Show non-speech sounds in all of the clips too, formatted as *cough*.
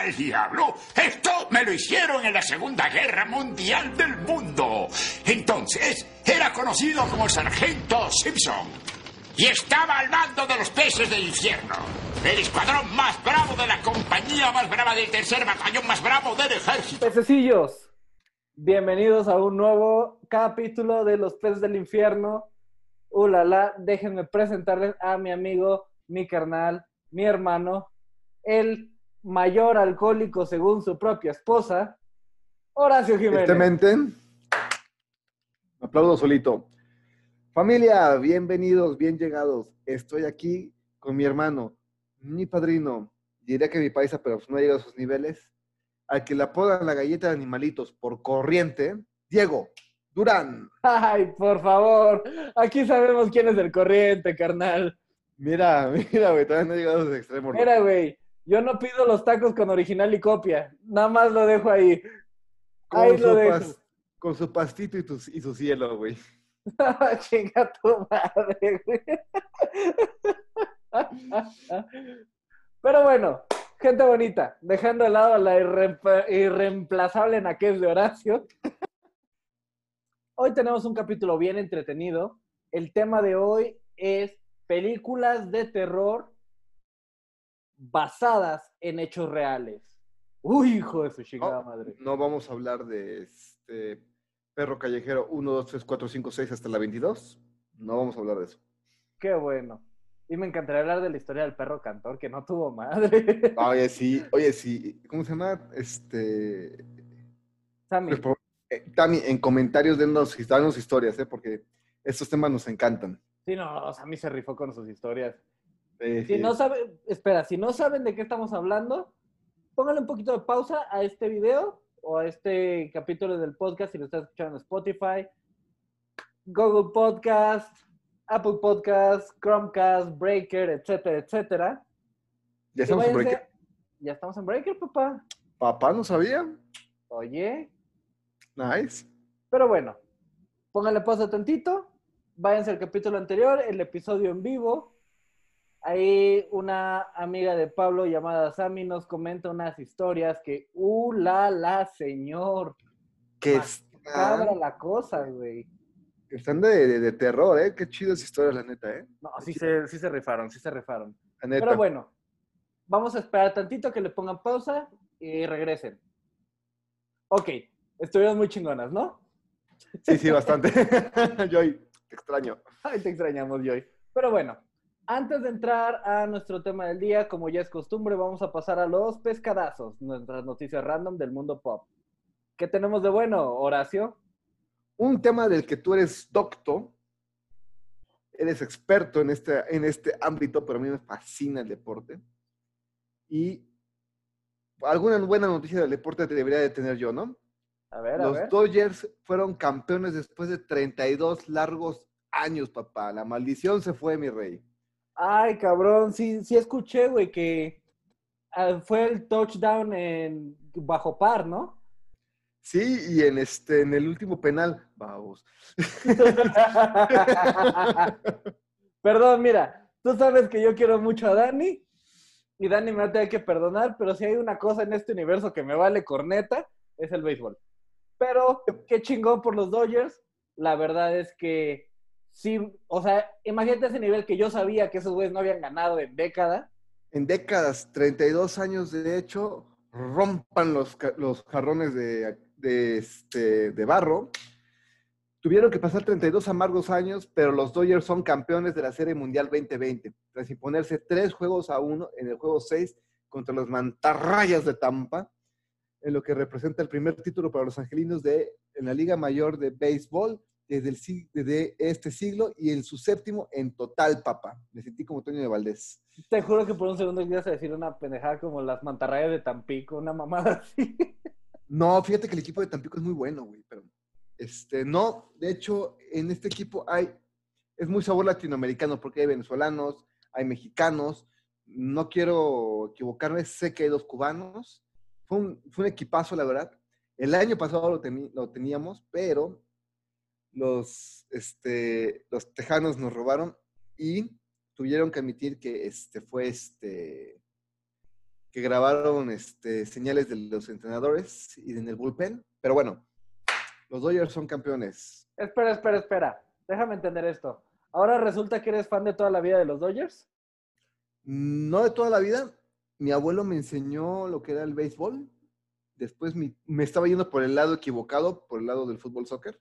al diablo? Esto me lo hicieron en la Segunda Guerra Mundial del Mundo. Entonces, era conocido como el Sargento Simpson. Y estaba al mando de los peces del infierno. El escuadrón más bravo de la compañía más brava del tercer batallón más bravo del ejército. Pececillos, bienvenidos a un nuevo capítulo de Los peces del infierno. Ulala, déjenme presentarles a mi amigo, mi carnal, mi hermano, el mayor alcohólico según su propia esposa, Horacio Jiménez. Me aplaudo solito. Familia, bienvenidos, bien llegados. Estoy aquí con mi hermano, mi padrino, diré que mi paisa, pero no ha llegado a sus niveles, al que le apodan la galleta de animalitos por corriente, Diego Durán. Ay, por favor, aquí sabemos quién es el corriente, carnal. Mira, *laughs* mira, güey, todavía no he llegado a ese extremo. Mira, güey, yo no pido los tacos con original y copia, nada más lo dejo ahí. con, Ahí su lo dejo. pas- con su pastito y, tu- y su cielo, güey. *laughs* Chinga tu madre, güey. Pero bueno, gente bonita, dejando de lado a la irreemplazable naquez de Horacio. Hoy tenemos un capítulo bien entretenido. El tema de hoy es películas de terror basadas en hechos reales. Uy, hijo de su chingada No, madre. no vamos a hablar de este perro callejero 1, 2, 3, 4, 5, 6 hasta la 22. No vamos a hablar de eso. Qué bueno. Y me encantaría hablar de la historia del perro cantor que no tuvo madre. Oye, sí, *laughs* oye, sí. ¿Cómo se llama? Este. Sammy, por- eh, Tami, en comentarios dennos, danos historias, ¿eh? Porque estos temas nos encantan. sí, no, Sammy se rifó con sus historias. Eh, Si sí. no saben, espera, si no saben de qué estamos hablando, pónganle un poquito de pausa a este video o a este capítulo del podcast si lo estás escuchando en Spotify, Google Podcast, Apple Podcast, Chromecast, Breaker, etcétera, etcétera. ¿Ya estamos en váyanse- break? Ya estamos en Breaker, papá. Papá no sabía. Oye, Nice. Pero bueno, pónganle pausa tantito, váyanse al capítulo anterior, el episodio en vivo. Ahí una amiga de Pablo llamada Sammy nos comenta unas historias que, ¡uh, la, la, señor! Que están, la cosa, güey. están de, de- de terror, ¿eh? Qué chidas historias, la neta, ¿eh? No, sí se, sí se rifaron, sí se rifaron. La neta. Pero bueno, vamos a esperar tantito que le pongan pausa y regresen. Ok, estuvieron muy chingonas, ¿no? Sí, sí, bastante. *laughs* Joy, te extraño. Ay, te extrañamos, Joy. Pero bueno, antes de entrar a nuestro tema del día, como ya es costumbre, vamos a pasar a los pescadazos, nuestras noticias random del mundo pop. ¿Qué tenemos de bueno, Horacio? Un tema del que tú eres docto, eres experto en este, en este ámbito, pero a mí me fascina el deporte. Y alguna buena noticia del deporte te debería de tener yo, ¿no? A ver, a Los ver. Dodgers fueron campeones después de 32 largos años, papá. La maldición se fue, mi rey. Ay, cabrón, sí, sí escuché, güey, que ah, fue el touchdown en bajo par, ¿no? Sí, y en este, en el último penal, vamos. *laughs* Perdón, mira, tú sabes que yo quiero mucho a Dani y Dani me va a tener que perdonar, pero si hay una cosa en este universo que me vale corneta, es el béisbol. Pero qué chingón por los Dodgers. La verdad es que sí, o sea, imagínate ese nivel que yo sabía que esos güeyes no habían ganado en década. En décadas, 32 años de hecho, rompan los, los jarrones de, de, este, de barro. Tuvieron que pasar 32 amargos años, pero los Dodgers son campeones de la Serie Mundial 2020, tras imponerse tres juegos a uno en el juego 6 contra los mantarrayas de Tampa, en lo que representa el primer título para los angelinos de, en la Liga Mayor de Béisbol desde, el, este siglo y en su séptimo en total, papá. Me sentí como Toño de Valdés. Te juro que por un segundo ibas a decir una pendejada como las mantarrayas de Tampico, una mamada así. No, fíjate que el equipo de Tampico es muy bueno, güey, pero este, no, de hecho, en este equipo hay, es muy sabor latinoamericano porque hay venezolanos, hay mexicanos, no quiero equivocarme, sé que hay dos cubanos, fue un, fue un equipazo, la verdad. El año pasado lo teníamos, pero los, este, los tejanos nos robaron y tuvieron que admitir que este, fue este, que grabaron este, señales de los entrenadores y en el bullpen. Pero bueno, los Dodgers son campeones. Espera, espera, espera. Déjame entender esto. ¿Ahora resulta que eres fan de toda la vida de los Dodgers? No de toda la vida. Mi abuelo me enseñó lo que era el béisbol. Después mi- me estaba yendo por el lado equivocado, por el lado del fútbol soccer.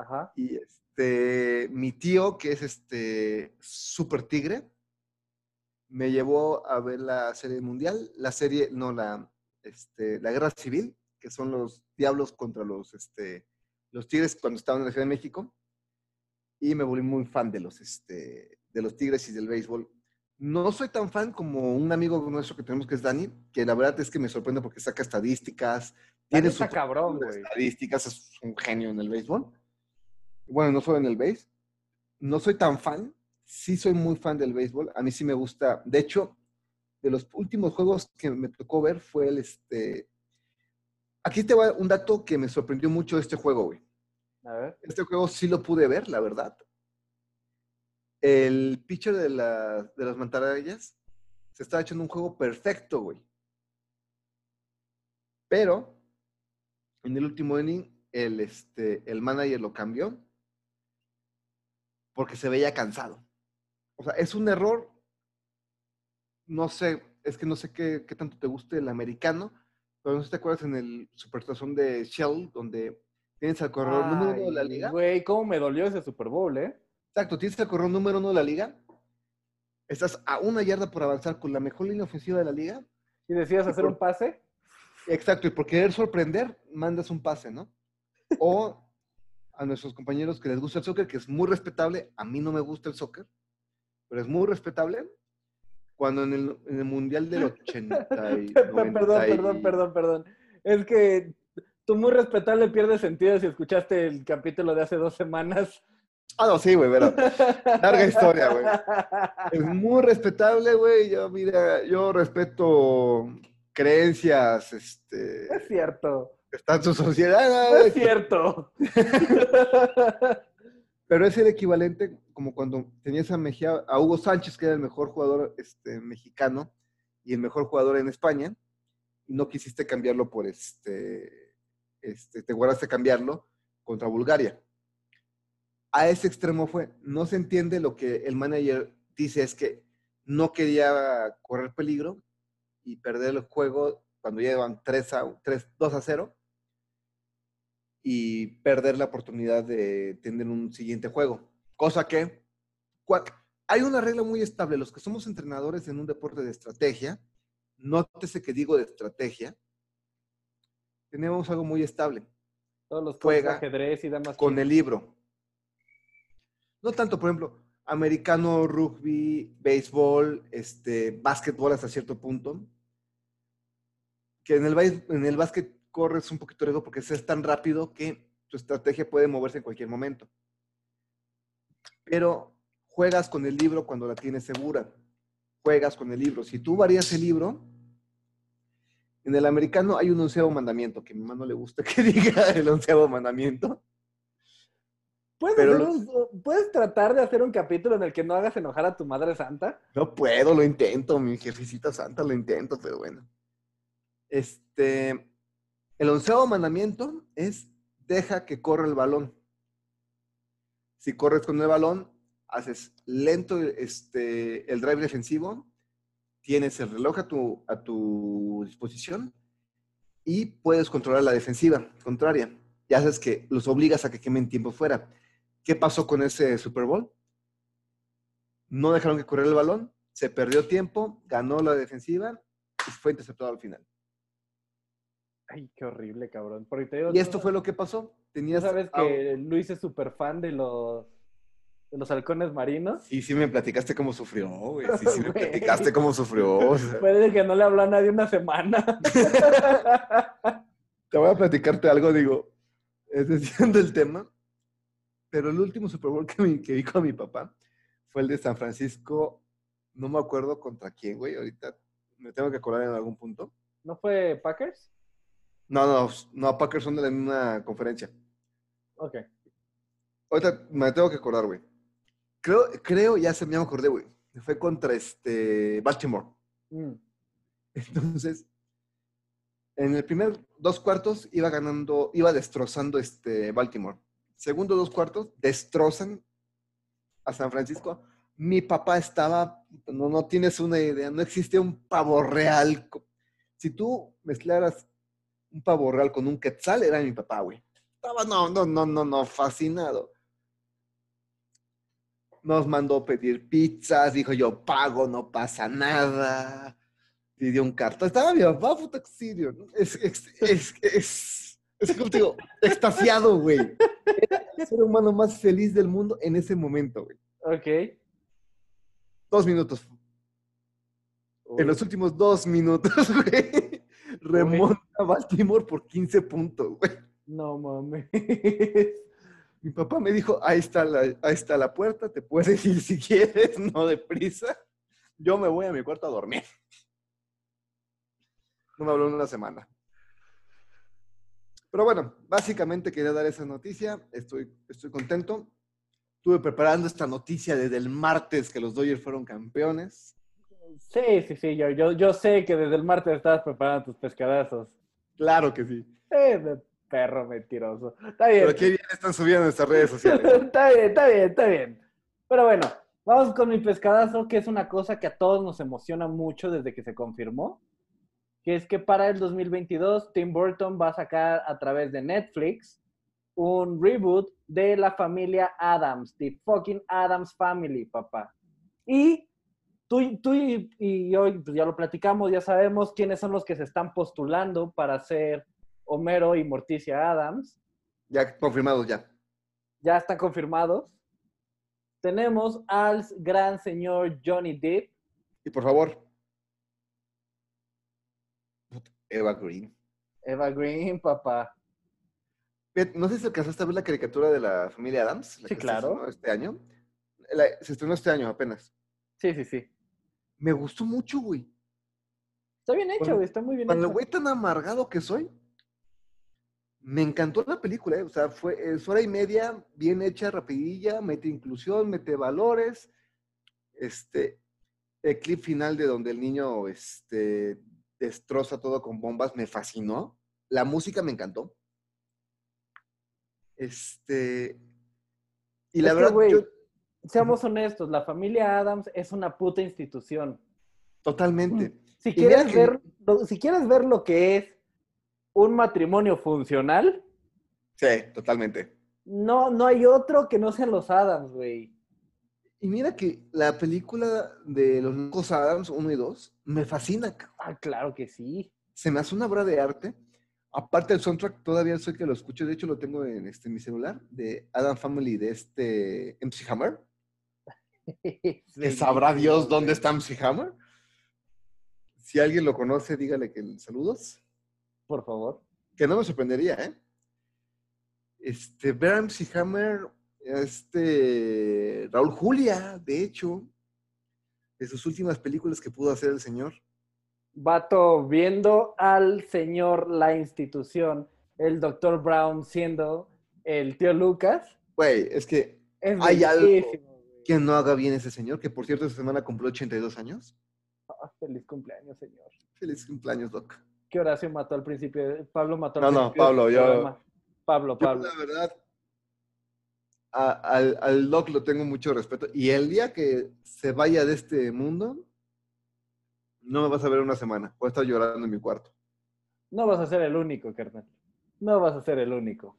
Ajá. Y este, mi tío, que es este super tigre, me llevó a ver la serie mundial, la serie, no, la, este, la guerra civil, que son los diablos contra los, este, los tigres cuando estaban en la Ciudad de México. Y me volví muy fan de los, este, de los tigres y del béisbol. No soy tan fan como un amigo nuestro que tenemos que es Dani, que la verdad es que me sorprende porque saca estadísticas, tiene su cabrón, güey. estadísticas, es un genio en el béisbol. Bueno, no solo en el béis. No soy tan fan, sí soy muy fan del béisbol. A mí sí me gusta. De hecho, de los últimos juegos que me tocó ver fue el este. Aquí te va un dato que me sorprendió mucho de este juego, güey. A ver. Este juego sí lo pude ver, la verdad. El pitcher de, la- de las mantarrayas se estaba echando un juego perfecto, güey. Pero en el último inning, el, este, el manager lo cambió porque se veía cansado. O sea, es un error. No sé, es que no sé qué, qué tanto te guste el americano, pero no sé si te acuerdas en el Supertazón de Shell, donde tienes al corredor número uno de la liga. Güey, cómo me dolió ese Super Bowl, ¿eh? Exacto, tienes al corredor número uno de la liga. Estás a una yarda por avanzar con la mejor línea ofensiva de la liga. Y decías hacer un pase. Exacto, y por querer sorprender, mandas un pase, ¿no? O a nuestros compañeros que les gusta el soccer, que es muy respetable. A mí no me gusta el soccer, pero es muy respetable. Cuando en el, en el Mundial del 80 y *laughs* perdón, 90 y- perdón, perdón, perdón. Es que tú muy respetable pierdes sentido si escuchaste el capítulo de hace dos semanas. Ah, no, sí, güey, pero *laughs* larga historia, güey. Es muy respetable, güey. Yo, mira, yo respeto creencias, este, Es cierto. Está en su sociedad, No es cierto. *laughs* Pero es el equivalente como cuando tenías a Mejía, a Hugo Sánchez, que era el mejor jugador este, mexicano y el mejor jugador en España, y no quisiste cambiarlo por este, este, te guardaste cambiarlo contra Bulgaria. A ese extremo fue, no se entiende lo que el manager dice, es que no quería correr peligro y perder el juego cuando ya iban 3 a, 3, 2 a 0 y perder la oportunidad de tener un siguiente juego. Cosa que hay una regla muy estable. Los que somos entrenadores en un deporte de estrategia, nótese que digo de estrategia, tenemos algo muy estable Todos los Juega ajedrez y damas. con el libro. No tanto, por ejemplo, americano, rugby, béisbol, este, básquetbol hasta cierto punto. Que en el, en el básquet corres un poquito de riesgo porque es tan rápido que tu estrategia puede moverse en cualquier momento. Pero juegas con el libro cuando la tienes segura. Juegas con el libro. Si tú varías el libro, en el americano hay un onceavo mandamiento, que a mi mamá no le gusta *laughs* que diga el onceavo mandamiento. ¿Puedes, los- ¿Puedes tratar de hacer un capítulo en el que no hagas enojar a tu madre santa? No puedo, lo intento, mi jefecita santa, lo intento, pero bueno. Este, el onceavo mandamiento es deja que corra el balón. Si corres con el balón, haces lento este, el drive defensivo, tienes el reloj a tu, disposición y puedes controlar la defensiva contraria. Y haces que los obligas a que quemen tiempo fuera. ¿Qué pasó con ese Super Bowl? No dejaron que corriera el balón, se perdió tiempo, ganó la defensiva y fue interceptado al final. Ay, qué horrible, cabrón. Porque te digo, Y esto fue lo que pasó. Tenías sabes que Luis es súper fan de los, de los halcones marinos. Sí, sí me platicaste cómo sufrió, güey. Sí, sí me *laughs* platicaste cómo sufrió. o sea. Puede que no le habló a nadie una semana. *laughs* Te voy a platicarte algo, digo, es desviando el tema, pero el último Super Bowl que, vi- que vi con mi papá fue el de San Francisco, no me acuerdo contra quién, güey, ahorita me tengo que acordar en algún punto. ¿No fue Packers? No, no, no, Packers son de la misma conferencia. Ok. Ahorita me tengo que acordar, güey. Creo, creo, ya se me acordé, güey. Fue contra este Baltimore. Mm. Entonces, en el primer dos cuartos iba ganando, iba destrozando este Baltimore. Segundo dos cuartos, destrozan a San Francisco. Mi papá estaba, no, no tienes una idea, no existía un pavo real. Si tú mezclaras un pavo real con un quetzal, era mi papá, güey. Estaba, no, no, no, no, no, fascinado. Nos mandó pedir pizzas, dijo yo, pago, no pasa nada. Pidió un cartón. Estaba mi papá, puta exilio. Es, es, es, es, es como te digo, extasiado, güey. Era el ser humano más feliz del mundo en ese momento, güey. Ok. Dos minutos. En los últimos dos minutos, *laughs* güey, remonta Baltimore por 15 puntos, güey. No mames. Mi papá me dijo, ahí está, la, ahí está la puerta, te puedes ir si quieres, *laughs* no deprisa. Yo me voy a mi cuarto a dormir. No me habló en una semana. Pero bueno, básicamente quería dar esa noticia. Estoy, estoy contento. Estuve preparando esta noticia desde el martes que los Dodgers fueron campeones. Sí, sí, sí. Yo, yo, yo sé que desde el martes estabas preparando tus pescadazos. Claro que sí. Eh, perro mentiroso. Está bien. Pero qué bien están subiendo nuestras redes sociales. *laughs* está bien, está bien, está bien. Pero bueno, vamos con mi pescadazo, que es una cosa que a todos nos emociona mucho desde que se confirmó. Que es que para el 2022 Tim Burton va a sacar a través de Netflix un reboot de la familia Adams, The Fucking Adams Family, papá. Y tú, tú y, y yo pues ya lo platicamos, ya sabemos quiénes son los que se están postulando para ser Homero y Morticia Adams. Ya confirmados ya. Ya están confirmados. Tenemos al gran señor Johnny Depp. Y por favor. Eva Green. Eva Green, papá. No sé si alcanzaste a ver la caricatura de la familia Adams. La sí, que claro. Se este año. La- se estrenó este año apenas. Sí, sí, sí. Me gustó mucho, güey. Está bien hecho, güey, está muy bien Con el hecho. güey tan amargado que soy, me encantó la película, ¿eh? O sea, fue es hora y media, bien hecha, rapidilla, mete inclusión, mete valores. Este, el clip final de donde el niño este, destroza todo con bombas me fascinó. La música me encantó. Este, y la Es que, verdad, güey, yo Seamos honestos, la familia Adams es una puta institución. totalmente. Si Y mira quieres, que- ver, lo- si quieres ver lo que es un matrimonio funcional, Sí, totalmente. no, no hay otro que no sean los Adams, güey. Y mira que la película de los locos Adams 1 y 2 me fascina. Ah, claro que sí. Se me hace una obra de arte. Aparte del soundtrack, todavía soy que lo escucho. De hecho, lo tengo en este, mi celular de Adam Family de este MC Hammer. *laughs* Que sabrá Dios dónde está MC Hammer. Si alguien lo conoce, dígale que saludos. Por favor. Que no me sorprendería, ¿eh? Este, ver Hammer, este, Raúl Julia, de hecho, de sus últimas películas que pudo hacer el señor. Vato, viendo al señor, la institución, el doctor Brown siendo el tío Lucas, Güey, es que es Hay algo. Que no haga bien ese señor, que por cierto esta semana cumplió 82 años. Ah, feliz cumpleaños, señor. Feliz cumpleaños, Doc. Que Horacio mató al principio. Pablo mató al No, no, principio del Pablo, yo- programa. Pablo, Yo, Pablo. la verdad, a- al, al Doc lo tengo mucho respeto. Y el día que se vaya de este mundo, no me vas a ver una semana. Voy a estar llorando en mi cuarto. No vas a ser el único, carnal. No vas a ser el único.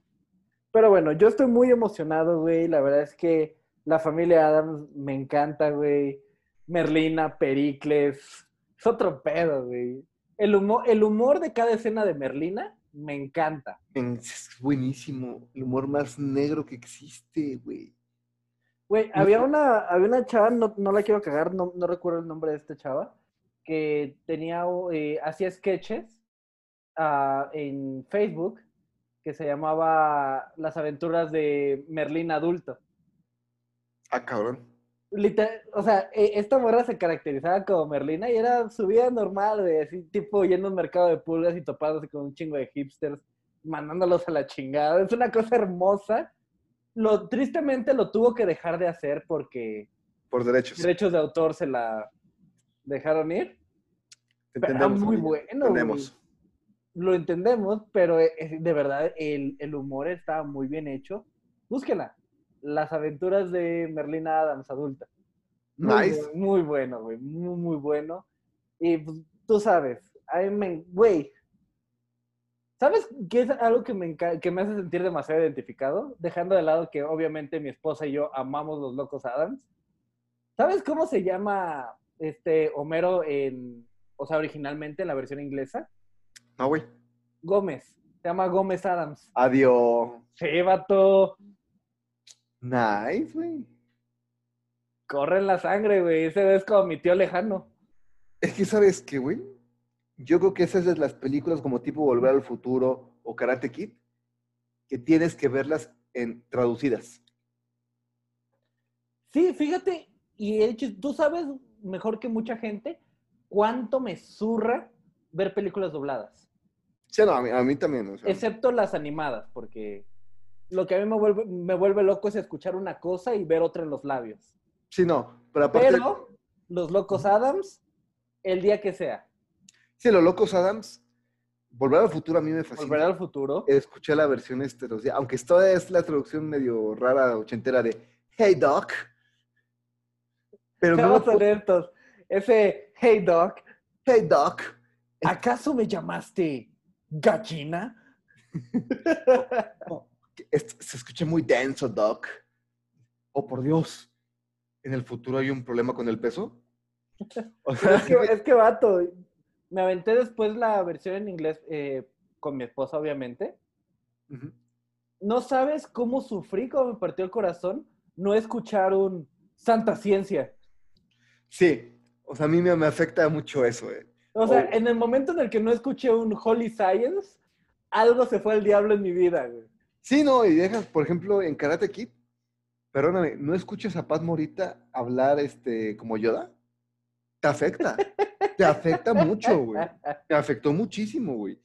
Pero bueno, yo estoy muy emocionado, güey. La verdad es que la familia Adams me encanta, güey. Merlina, Pericles. Es otro pedo, güey. El humor, el humor de cada escena de Merlina me encanta. Es buenísimo. El humor más negro que existe, güey. Güey, había una, había una chava, no, no la quiero cagar, no, no recuerdo el nombre de esta chava, que tenía, eh, hacía sketches ah, en Facebook que se llamaba Las aventuras de Merlín adulto. Ah, cabrón. Liter- o sea, e- esta morra se caracterizaba como Merlina y era su vida normal, güey, así tipo yendo a un mercado de pulgas y topándose con un chingo de hipsters, mandándolos a la chingada. Es una cosa hermosa. Lo, tristemente lo tuvo que dejar de hacer porque Por derechos. derechos de autor se la dejaron ir. Te Pero entendemos. muy bueno, te entendemos. Lo entendemos, pero eh, de verdad el, el humor está muy bien hecho. Búsquela. Las aventuras de Merlina Adams, adulta. Muy, Nice. muy bueno, güey. Muy, muy bueno. Y pues, tú sabes, güey. ¿Sabes qué es algo que me, que me hace sentir demasiado identificado? Dejando de lado que obviamente mi esposa y yo amamos los locos Adams. ¿Sabes cómo se llama este Homero en, o sea, originalmente en la versión inglesa? No, güey. Gómez. Se llama Gómez Adams. Adiós. Sí, vato. Nice, güey. Corre en la sangre, güey. Ese es como mi tío lejano. Es que, ¿sabes qué, güey? Yo creo que esas de las películas como tipo Volver al Futuro o Karate Kid, que tienes que verlas en traducidas. Sí, fíjate, y hecho, tú sabes mejor que mucha gente cuánto me zurra ver películas dobladas, Sí, no, a mí, a mí también. o sea, excepto las animadas, porque lo que a mí me vuelve, me vuelve loco es escuchar una cosa y ver otra en los labios. Sí, no, pero aparte... Pero los locos Adams, el día que sea, Sí, Los Locos Adams, Volver al Futuro a mí me fascina. volver al futuro. Escuché la versión este, días, aunque esta es la traducción medio rara, ochentera de Hey Doc. Pero no, Seamos honestos, ese, hey Doc, Hey Doc. ¿acaso me llamaste gallina? *laughs* Es- se escucha muy denso, Doc. Oh, por Dios. ¿En el futuro hay un problema con el peso? *laughs* O sea, es, que, es que, vato, me aventé después la versión en inglés eh, con mi esposa, obviamente. No sabes cómo sufrí, cómo me partió el corazón no escuchar un Santa Ciencia. sí, o sea, a mí me, me afecta mucho eso. eh. O sea, Oh. en el momento en el que no escuché un Holy Science, algo se fue al diablo en mi vida, güey. Sí, no, y dejas, por ejemplo, en Karate Kid, perdóname, ¿no escuchas a Paz Morita hablar este, como Yoda? Te afecta. Te afecta mucho, güey. Me afectó muchísimo, güey.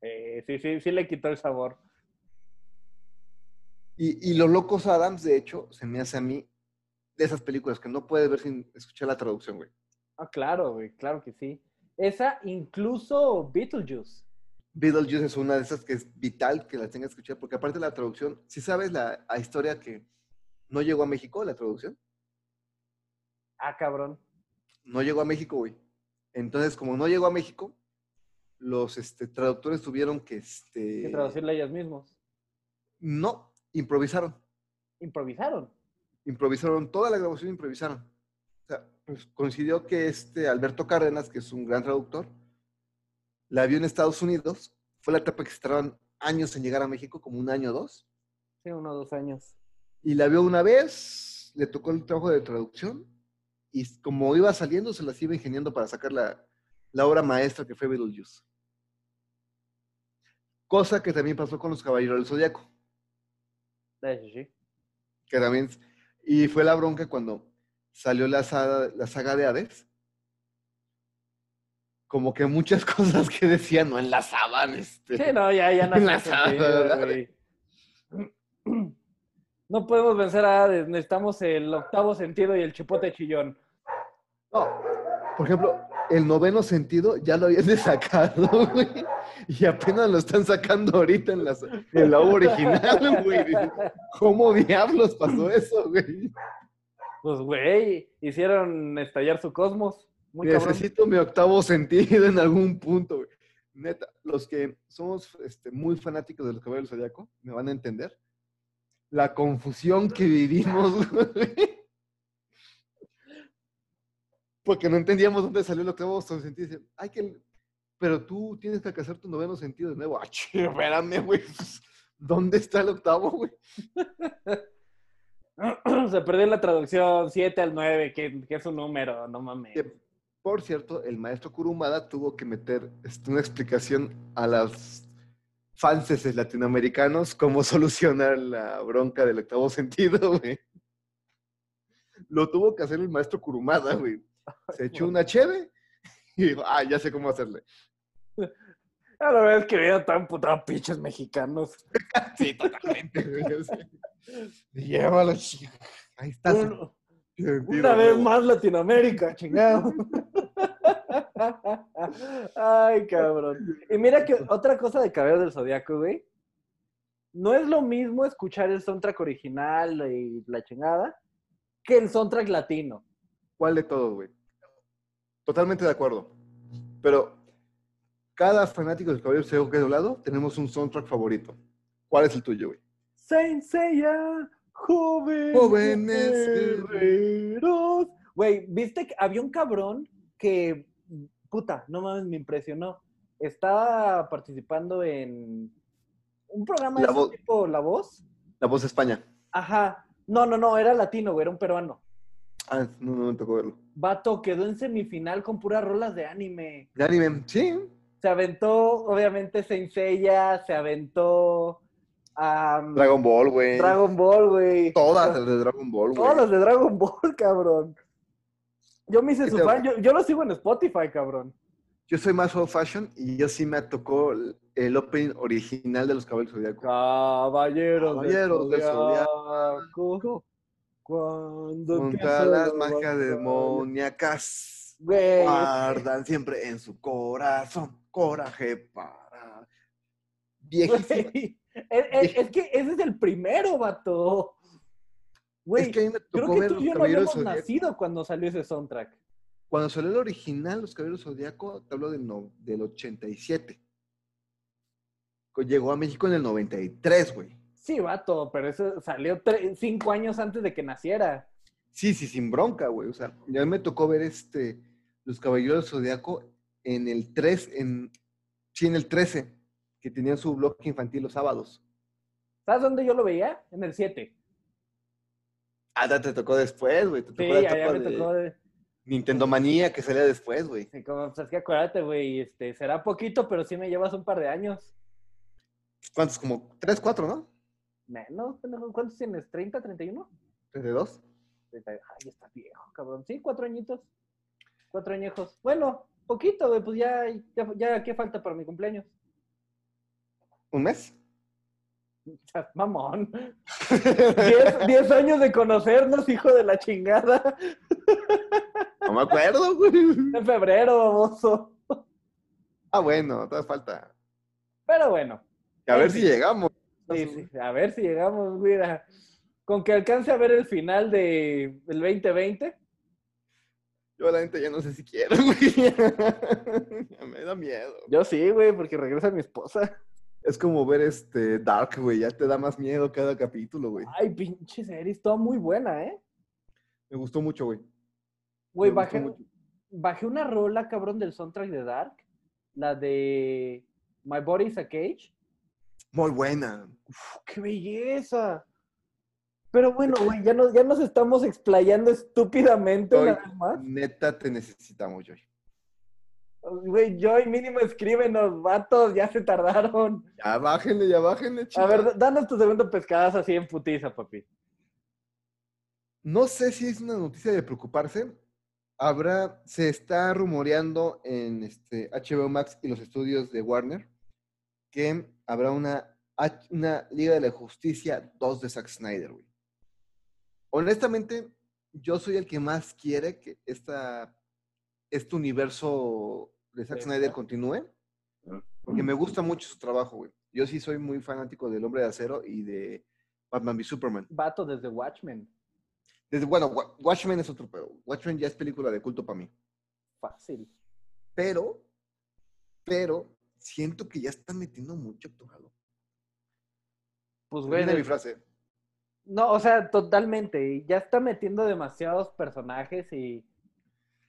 Eh, sí, sí, sí le quitó el sabor. Y, y Los Locos Adams, de hecho, se me hace a mí de esas películas que no puedes ver sin escuchar la traducción, güey. Ah, claro, güey, claro que sí. Esa, incluso Beetlejuice. Beetlejuice es una de esas que es vital que la tengas que escuchar, porque aparte de la traducción, si sabes la, la historia que no llegó a México, la traducción, Ah, cabrón. no llegó a México, güey. Entonces, como no llegó a México, los este, traductores tuvieron que, este, Que traducirla ellos mismos. no, improvisaron. Improvisaron. Improvisaron, toda la grabación improvisaron. O sea, pues coincidió que este Alberto Cárdenas, que es un gran traductor, la vio en Estados Unidos, fue la etapa que se tardaron años en llegar a México, como un año o dos, Sí, uno o dos años. y la vio una vez, le tocó el trabajo de traducción, y como iba saliendo, se las iba ingeniando para sacar la, la obra maestra que fue Beetlejuice. Cosa que también pasó con los Caballeros del Zodíaco, De hecho, sí. que también, y fue la bronca cuando salió la saga, la saga de Hades, como que muchas *laughs* cosas que decían no enlazaban, este. Sí, no, ya, ya *laughs* no saga, sentido. *clears throat* No podemos vencer a Hades, necesitamos el octavo sentido y el chipote chillón. No, por ejemplo, el noveno sentido ya lo habían *laughs* sacado, güey. Y apenas lo están sacando ahorita en la, en la obra original, güey. ¿Cómo diablos pasó eso, güey? Pues, güey, hicieron estallar su cosmos. Muy cabrón. Necesito mi octavo sentido en algún punto, güey. Neta, los que somos este, muy fanáticos de los caballeros del Zodiaco me van a entender la confusión que vivimos, *laughs* güey. Porque no entendíamos dónde salió el octavo sentido. Dicen, Ay, que... Pero tú tienes que alcanzar tu noveno sentido de nuevo. *laughs* Chi, espérame, güey. ¿Dónde está el octavo, güey? *laughs* Se perdió la traducción 7 al 9, que, que es un número, no mames. Por cierto, el maestro Kurumada tuvo que meter este, una explicación a las fanses latinoamericanos cómo *laughs* solucionar la bronca del octavo sentido, *laughs* güey. Lo tuvo que hacer el maestro Kurumada, güey. *laughs* Se echó una cheve y dijo, ah, ya sé cómo hacerle. A la vez que veía tan puta pinches mexicanos. Sí, totalmente, güey. Llévalo. Ahí está. Sentido, una vez más Latinoamérica, chingado. Ay, cabrón. Y mira que *laughs* otra cosa de Cabello del Zodiaco, güey. No es lo mismo escuchar el soundtrack original y la chingada que el soundtrack latino. ¿Cuál de todos, güey? Totalmente de acuerdo. Pero cada fanático del Caballero Zodiaco que doblado, tenemos un soundtrack favorito. ¿Cuál es el tuyo, güey? Saint Seiya, jóvenes, Jóvenes guerreros. Güey, ¿viste que había un cabrón que, puta, no mames, me impresionó. Estaba participando en un programa La de ese tipo La Voz. La voz España. Ajá. No, no, no, era latino, güey, era un peruano. Ah, no, no me tocó verlo. Vato quedó en semifinal con puras rolas de anime. De anime, sí. Se aventó, obviamente, Saint Seiya, se aventó a Dragon Ball, güey. Dragon Ball, güey. Todas las de Dragon Ball, güey. Todas las de Dragon Ball, *laughs* cabrón. Yo me hice ¿Qué su fan, yo, yo lo sigo en Spotify, cabrón. Yo soy más old fashion y yo sí me tocó el, opening original de los Caballeros Zodiaco. Caballeros, Caballeros del Zodiaco. Cuando Junto empieza a las la magias demoníacas Güey, guardan siempre en su corazón coraje para viejísimo. *laughs* es- es que ese es el primero, vato. Güey, Es que a mí me creo que tú y yo no habíamos nacido cuando salió ese soundtrack. Cuando salió el original, los Caballeros Zodiaco, te hablo del, no- del 87. Co- Llegó a México en el 93, güey. Sí, vato, pero eso salió cinco años antes de que naciera. Sí, sí, sin bronca, güey. O sea, ya me tocó ver este, los Caballeros del Zodiaco en el 3, en, sí, en el 13, que tenían su blog infantil los sábados. ¿Sabes dónde yo lo veía? En el 7. Ah, te tocó después, güey. Te tocó Sí, la allá etapa me de tocó. de- Nintendo Manía que salía después, güey. Sí, como, pues es que acuérdate, güey, este, será poquito, pero sí me llevas un par de años. ¿Cuántos? Como 3, 4, ¿no? Menos, pendejo, ¿cuántos tienes? ¿30, 31? ¿32? 30, Ay, está viejo, cabrón. Sí, cuatro añitos. Cuatro añejos. Bueno, poquito, güey, pues ya, ya, ya, ¿qué falta para mi cumpleaños? ¿Un mes? *laughs* Mamón. Diez, diez años de conocernos, hijo de la chingada. No me acuerdo, güey. En febrero, baboso. Ah, no, todavía falta. Pero bueno. A ver si llegamos. Sí, sí, a ver si llegamos, mira. Con que alcance a ver el final de, del 2020. Yo la neta ya no sé si quiero, güey. *laughs* me da miedo. Yo sí, güey, porque regresa mi esposa. Es como ver este Dark, güey. Ya te da más miedo cada capítulo, güey. Ay, pinche serie, está muy buena, ¿eh? Me gustó mucho, güey. Güey, bajé, mucho. bajé una rola, cabrón, del soundtrack de Dark. La de My Body's a Cage. Muy buena. Uf, ¡Qué belleza! Pero bueno, güey, ya nos, ya nos estamos explayando estúpidamente una Estoy- vez más. Neta, te necesitamos, Joy. Güey, Joy, mínimo escríbenos, vatos, ya se tardaron. Ya bájenle, ya bájenle, A chingada. ver, danos tu segundo pescadazo así en putiza, papi. No sé si es una noticia de preocuparse. Habrá, se está rumoreando en este HBO Max y los estudios de Warner que habrá una, una Liga de la Justicia 2 de Zack Snyder, güey. Honestamente, yo soy el que más quiere que esta, este universo de Zack Snyder continúe, porque me gusta mucho su trabajo, güey. Yo sí soy muy fanático del Hombre de Acero y de Batman v Superman. Vato desde Watchmen. Desde, bueno, Wa- Watchmen es otro pedo. Watchmen ya es película de culto para mí. Fácil. Pero, pero, siento que ya están metiendo mucho actuado. Pues, güey. Termina mi frase. No, o sea, totalmente. Ya está metiendo demasiados personajes y.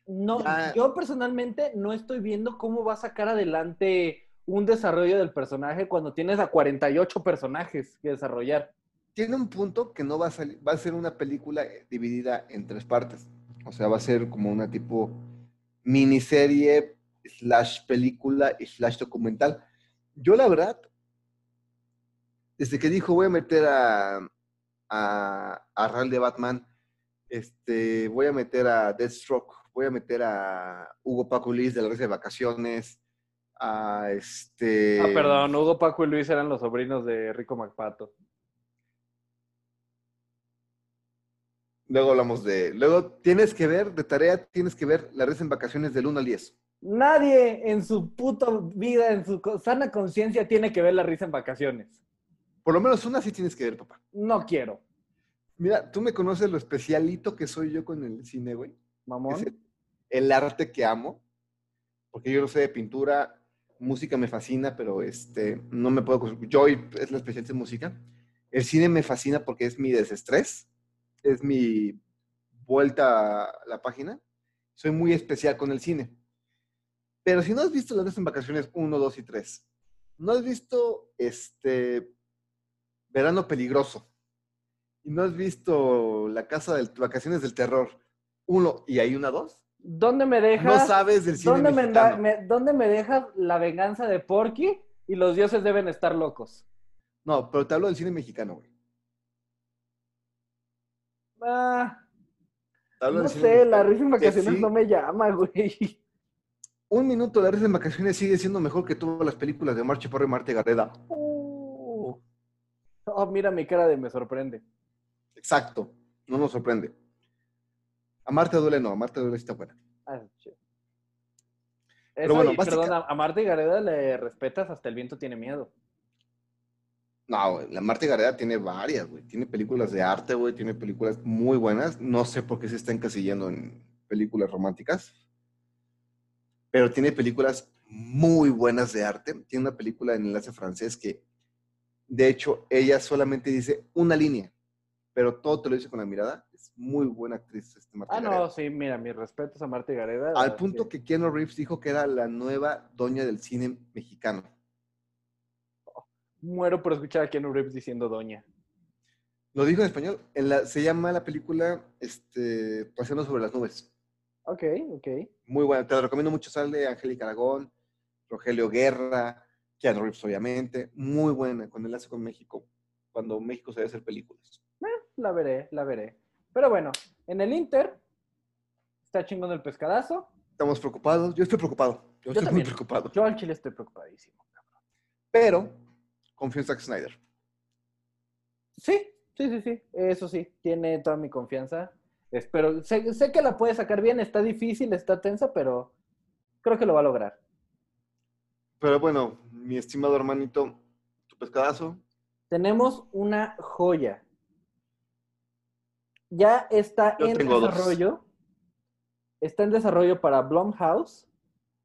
No, Ya. yo personalmente no estoy viendo cómo va a sacar adelante un desarrollo del personaje cuando tienes a 48 personajes que desarrollar. Tiene un punto que no va a salir, va a ser una película eh, dividida en tres partes. O sea, va a ser como una tipo miniserie, slash película slash documental. Yo, la verdad, desde que dijo voy a meter a, a, a Ral de Batman, este, voy a meter a Deathstroke, voy a meter a Hugo Paco Liz de la Red de Vacaciones, a este... Ah, perdón, Hugo, Paco y Luis eran los sobrinos de Rico MacPato. Luego hablamos de. Luego tienes que ver, de tarea, tienes que ver la red en vacaciones del 1 al 10. Nadie en su puta vida, en su sana conciencia, tiene que ver la risa en vacaciones. Por lo menos una sí tienes que ver, papá. No quiero, Mira, tú me conoces lo especialito que soy yo con el cine, güey. mamón. El, arte que amo. Porque yo no sé de pintura, música me fascina, pero este, no me puedo... Yo es la especialidad de música. El cine me fascina porque es mi desestrés, es mi vuelta a la página. Soy muy especial con el cine. Pero si no has visto las en vacaciones 1, 2 y 3, no has visto este Verano Peligroso, y no has visto La Casa de Vacaciones del Terror 1 y hay una 2, ¿Dónde me dejas? no sabes del cine ¿dónde, me da- mexicano. me- ¿Dónde me dejas la venganza de Porky y los dioses deben estar locos? No, pero te hablo del cine mexicano, güey. Ah, no sé, la risa en vacaciones sí, no me llama, güey. Un minuto de risa en vacaciones sigue siendo mejor que todas las películas de Omar Chaparro y Marta Gareda. Oh, mira mi cara de me sorprende. Exacto, no nos sorprende. A Marta duele no, a Marta duele está buena. Ah, chido. Pero Eso, bueno, y, básica- perdón, a- Marta y Gareda le respetas hasta el viento tiene miedo. No, güey, la Marta Gareda tiene varias, güey. Tiene películas de arte, güey. Tiene películas muy buenas. No sé por qué se está encasillando en películas románticas. Pero tiene películas muy buenas de arte. Tiene una película en enlace francés que, de hecho, ella solamente dice una línea, pero todo te lo dice con la mirada. Es muy buena actriz, este Marta Ah, Gareda. no, sí, mira, mis respetos a Marta Gareda. Al punto sí. que Keanu Reeves dijo que era la nueva doña del cine mexicano. Muero por escuchar a Keanu Reeves diciendo doña. Lo dijo en español. En la, se llama la película este, Paseando sobre las nubes. Ok, ok. Muy buena. Te la recomiendo mucho. Sale Angélica Aragón, Rogelio Guerra, Keanu Reeves, obviamente. Muy buena. Con enlace con México. Cuando México sabe hacer películas. La veré, la veré. Pero bueno, en el Inter está chingón el pescadazo. Estamos preocupados. Yo estoy preocupado. Yo, estoy también. muy preocupado. Yo al chile estoy preocupadísimo. Pero confío en Zack Snyder. Sí, sí, sí, sí. Eso sí, tiene toda mi confianza. Espero, sé, sé que la puede sacar bien, está difícil, está tensa, pero creo que lo va a lograr. Pero bueno, mi estimado hermanito, tu pescadazo. Tenemos una joya. Ya está Yo en dos. desarrollo. Está en desarrollo para Blumhouse.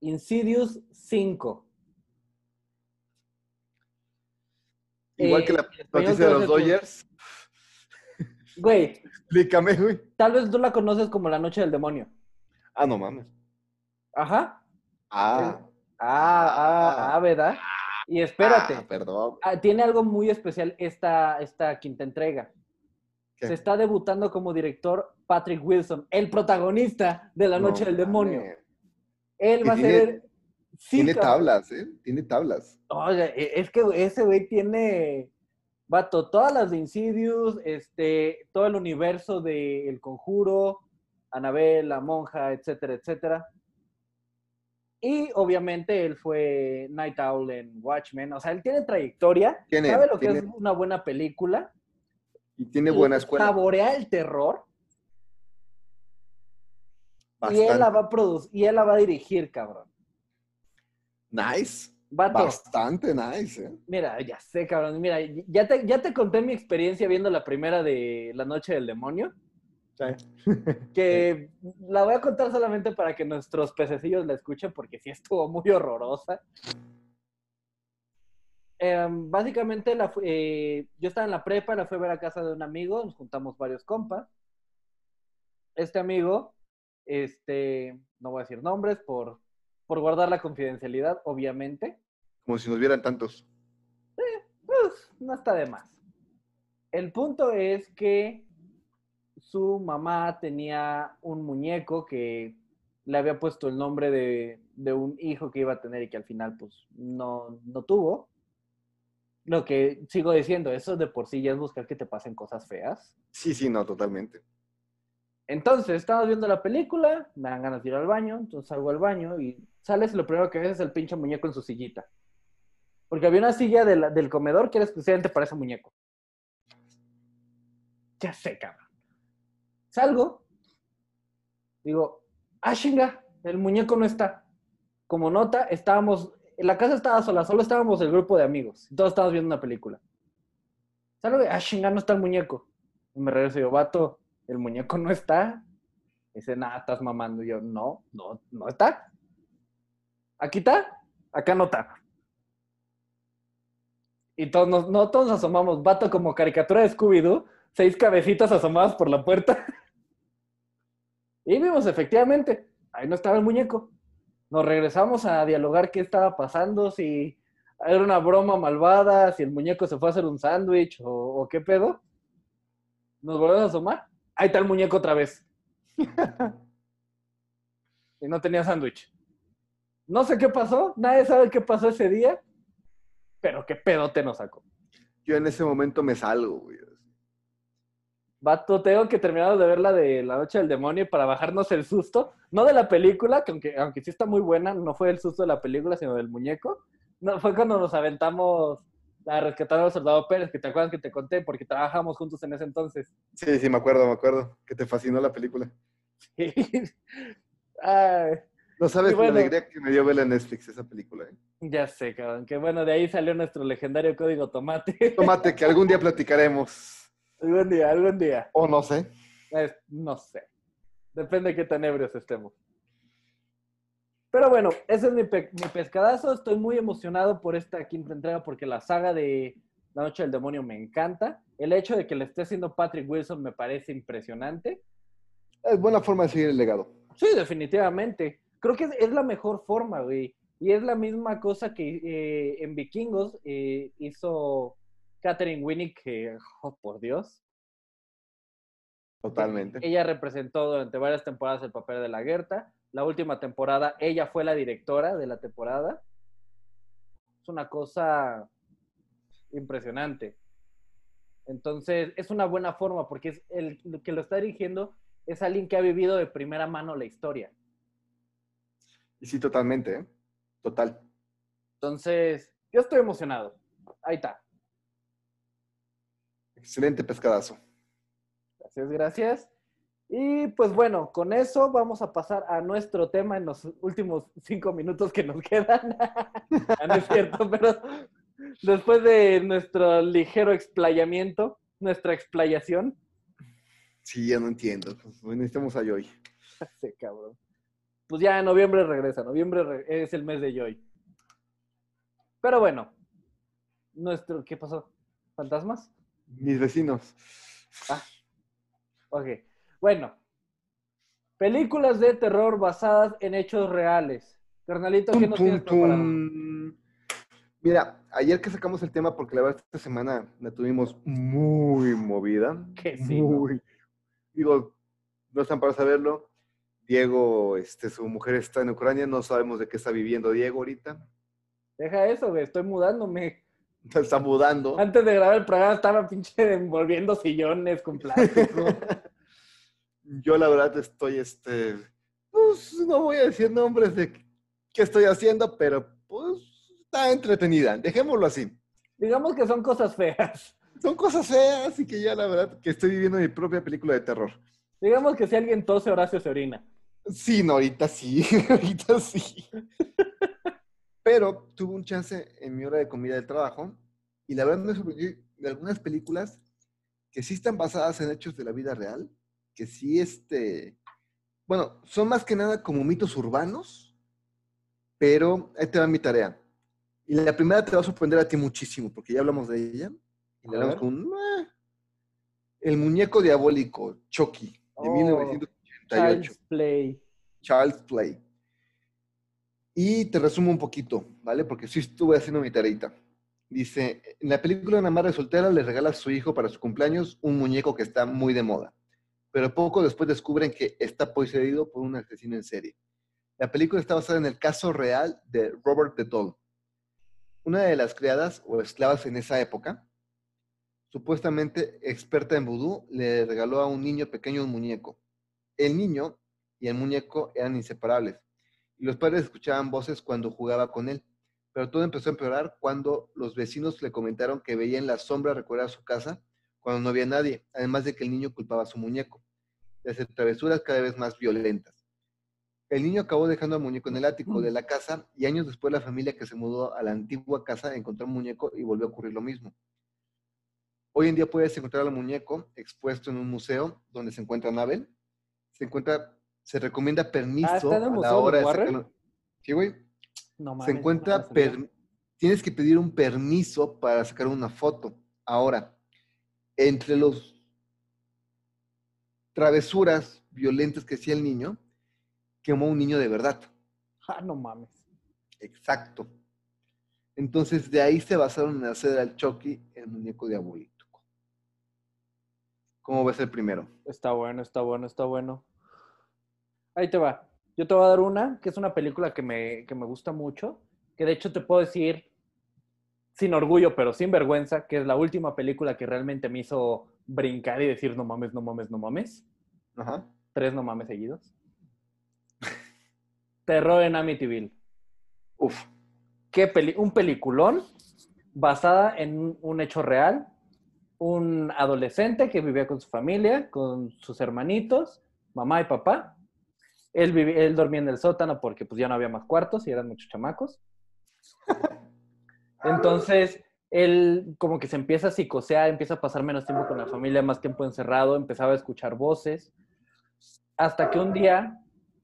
Insidious 5. Igual Eh, que la en español noticia de los Dodgers. Güey, Explícame, güey. tal vez tú la conoces como La Noche del Demonio. Ah, no mames. Ajá. Ah. Ah, ah, ah, ¿verdad? Y espérate. Ah, perdón. Ah, tiene algo muy especial esta, esta quinta entrega. ¿Qué? Se está debutando como director Patrick Wilson, el protagonista de La No Noche del Demonio. Él Que va a tiene- ser... Sí, Tiene cabrón. tablas, ¿eh? Tiene tablas. Oye, es que ese güey tiene... Vato, todas las de Insidious, este, todo el universo de El Conjuro, Anabel, La Monja, etcétera, etcétera. Y obviamente él fue Night Owl en Watchmen. O sea, él tiene trayectoria, Tiene, sabe lo que tiene- es una buena película. Y tiene buena escuela. Saborea el terror y él la va a producir y él la va a dirigir, cabrón. Nice. Vato, Bastante nice, ¿eh? mira, ya sé, cabrón. Mira, ya te, ya te conté mi experiencia viendo la primera de La Noche del Demonio. *laughs* Que la voy a contar solamente para que nuestros pececillos la escuchen, porque sí estuvo muy horrorosa. Em, básicamente, la, eh, yo estaba en la prepa, la fui a ver a casa de un amigo, nos juntamos varios compas. Este amigo, este, no voy a decir nombres por, por guardar la confidencialidad, obviamente. Como si nos vieran tantos. Pues no está de más. El punto es que su mamá tenía un muñeco que le había puesto el nombre de, de un hijo que iba a tener y que al final pues no, no tuvo. Lo que sigo diciendo, eso de por sí ya es buscar que te pasen cosas feas. Sí, sí, no, totalmente. Entonces, estamos viendo la película, me dan ganas de ir al baño, entonces salgo al baño y sales y lo primero que ves es el pinche muñeco en su sillita. Porque había una silla de la- del comedor que era exclusivamente para ese muñeco. Ya sé, cabrón. Salgo, digo, ah, chinga, el muñeco no está. como nota, estábamos, la casa estaba sola, solo estábamos el grupo de amigos, todos estábamos viendo una película. Salgo, ah, chinga, no está el muñeco. Y me regreso y yo, vato, el muñeco no está. dice, nada, estás mamando. Y yo, no, no, no está. Aquí está, acá no está. Y todos nos, no, todos nos asomamos, vato como caricatura de Scooby-Doo, seis cabecitas asomadas por la puerta. *laughs* y vimos, efectivamente, ahí no estaba el muñeco. Nos regresamos a dialogar qué estaba pasando, si era una broma malvada, si el muñeco se fue a hacer un sándwich o, qué pedo. Nos volvemos a asomar. Ahí está el muñeco otra vez. *laughs* y no tenía sándwich. No sé qué pasó, nadie sabe qué pasó ese día, pero qué pedote nos sacó. Yo en ese momento me salgo, güey. Vato, tengo que terminar de ver la de La Noche del Demonio para bajarnos el susto. No de la película, que aunque, aunque sí está muy buena, no fue el susto de la película, sino del muñeco. No, fue cuando nos aventamos a rescatar al soldado Pérez, que te acuerdas que te conté, porque trabajamos juntos en ese entonces. Sí, sí, me acuerdo, me acuerdo. Que te fascinó la película. Sí. *laughs* Ay, No sabes bueno. la alegría que me dio verla en Netflix esa película. ¿eh? ya sé, cabrón. Que bueno, de ahí salió nuestro legendario código tomate. Tómate, que algún día platicaremos. Algún día, algún día. O no sé. Es- no sé. Depende de qué tan ebrios estemos. Pero bueno, ese es mi, pe- mi pescadazo. Estoy muy emocionado por esta quinta entrega porque la saga de La Noche del Demonio me encanta. El hecho de que le esté haciendo Patrick Wilson me parece impresionante. Es buena forma de seguir el legado. Sí, definitivamente. Creo que es, es la mejor forma, güey. Y es la misma cosa que eh, en Vikingos eh, hizo Catherine Winnick, que, oh, por Dios, Totalmente. Ella representó durante varias temporadas el papel de la Gerta. La última temporada, ella fue la directora de la temporada. Es una cosa impresionante. Entonces, es una buena forma porque es el el que lo está dirigiendo es alguien que ha vivido de primera mano la historia. Y sí, totalmente. ¿eh? Total. Entonces, yo estoy emocionado. Ahí está. Excelente pescadazo. Gracias, gracias. Y pues bueno, con eso vamos a pasar a nuestro tema en los últimos cinco minutos que nos *laughs* quedan. Ah, no es cierto, *laughs* pero después de nuestro ligero explayamiento, nuestra explayación, Sí, ya no entiendo. Pues, necesitamos a Joy. *laughs* sí, cabrón. Pues ya en noviembre regresa, noviembre re- es el mes de Joy. Pero bueno, nuestro, ¿qué pasó? ¿Fantasmas? Mis vecinos. Ok. Bueno. Películas de terror basadas en hechos reales. Carnalito, ¿qué nos tienes preparado? Mira, ayer que sacamos el tema, porque la verdad esta semana la tuvimos muy movida. Que sí, ¿no? Muy. Digo, no están para saberlo. Diego, este, su mujer está en Ucrania, no sabemos de qué está viviendo Diego ahorita. Deja eso, güey. Estoy mudándome. Se *laughs* está mudando. Antes de grabar el programa estaba pinche envolviendo sillones con plástico. *laughs* Yo la verdad estoy, este, pues no voy a decir nombres de qué estoy haciendo, pero pues está entretenida. Dejémoslo así. Digamos que son cosas feas. Son cosas feas y que ya la verdad que estoy viviendo mi propia película de terror. Digamos que si alguien tose, Horacio se orina. Sí, no, ahorita sí, *laughs* ahorita sí. Pero tuve un chance en mi hora de comida del trabajo y la verdad me sorprendí de algunas películas que sí están basadas en hechos de la vida real, que sí, este, bueno, son más que nada como mitos urbanos, pero ahí te va mi tarea. Y la primera te va a sorprender a ti muchísimo, porque ya hablamos de ella. Y la hablamos con un. El muñeco diabólico, Chucky, de Oh, 1988. Child's Play. Child's Play. Y te resumo un poquito, ¿vale? Porque sí estuve haciendo mi tareita. Dice, en la película una madre soltera le regala a su hijo para su cumpleaños un muñeco que está muy de moda, pero poco después descubren que está poseído por un asesino en serie. La película está basada en el caso real de Robert the Doll. Una de las criadas o esclavas en esa época, supuestamente experta en vudú, le regaló a un niño pequeño un muñeco. El niño y el muñeco eran inseparables. Y los padres escuchaban voces cuando jugaba con él. Pero todo empezó a empeorar cuando los vecinos le comentaron que veían la sombra recorrer su casa cuando no había nadie, además de que el niño culpaba a su muñeco, de hacer travesuras cada vez más violentas. El niño acabó dejando al muñeco en el ático de la casa y años después la familia que se mudó a la antigua casa encontró un muñeco y volvió a ocurrir lo mismo. Hoy en día puedes encontrar al muñeco expuesto en un museo donde se encuentra Anabel. Se encuentra, se recomienda permiso Ah, ¿está en el a la hora de sacarlo. Sí, güey. No mames, Se encuentra, no sabía. per- tienes que pedir un permiso para sacar una foto. Ahora, entre los travesuras violentas que hacía el niño, quemó un niño de verdad. Ah, no mames. Exacto. Entonces, de ahí se basaron en hacer al Chucky el muñeco diabólico. ¿Cómo ves el primero? Está bueno, está bueno, está bueno. Ahí te va. Yo te voy a dar una, que es una película que me, que me gusta mucho, que de hecho te puedo decir, sin orgullo, pero sin vergüenza, que es la última película que realmente me hizo brincar y decir, no mames, no mames, no mames. Ajá. Tres no mames seguidos. *laughs* Terror en Amityville. Uf. ¿Qué peli- un peliculón basada en un- hecho real. Un adolescente que vivía con su familia, con sus hermanitos, mamá y papá. Él, vivi- él dormía en el sótano porque pues ya no había más cuartos y eran muchos chamacos. *laughs* Entonces, él como que se empieza a psicosear, empieza a pasar menos tiempo con la familia, más tiempo encerrado, empezaba a escuchar voces. Hasta que un día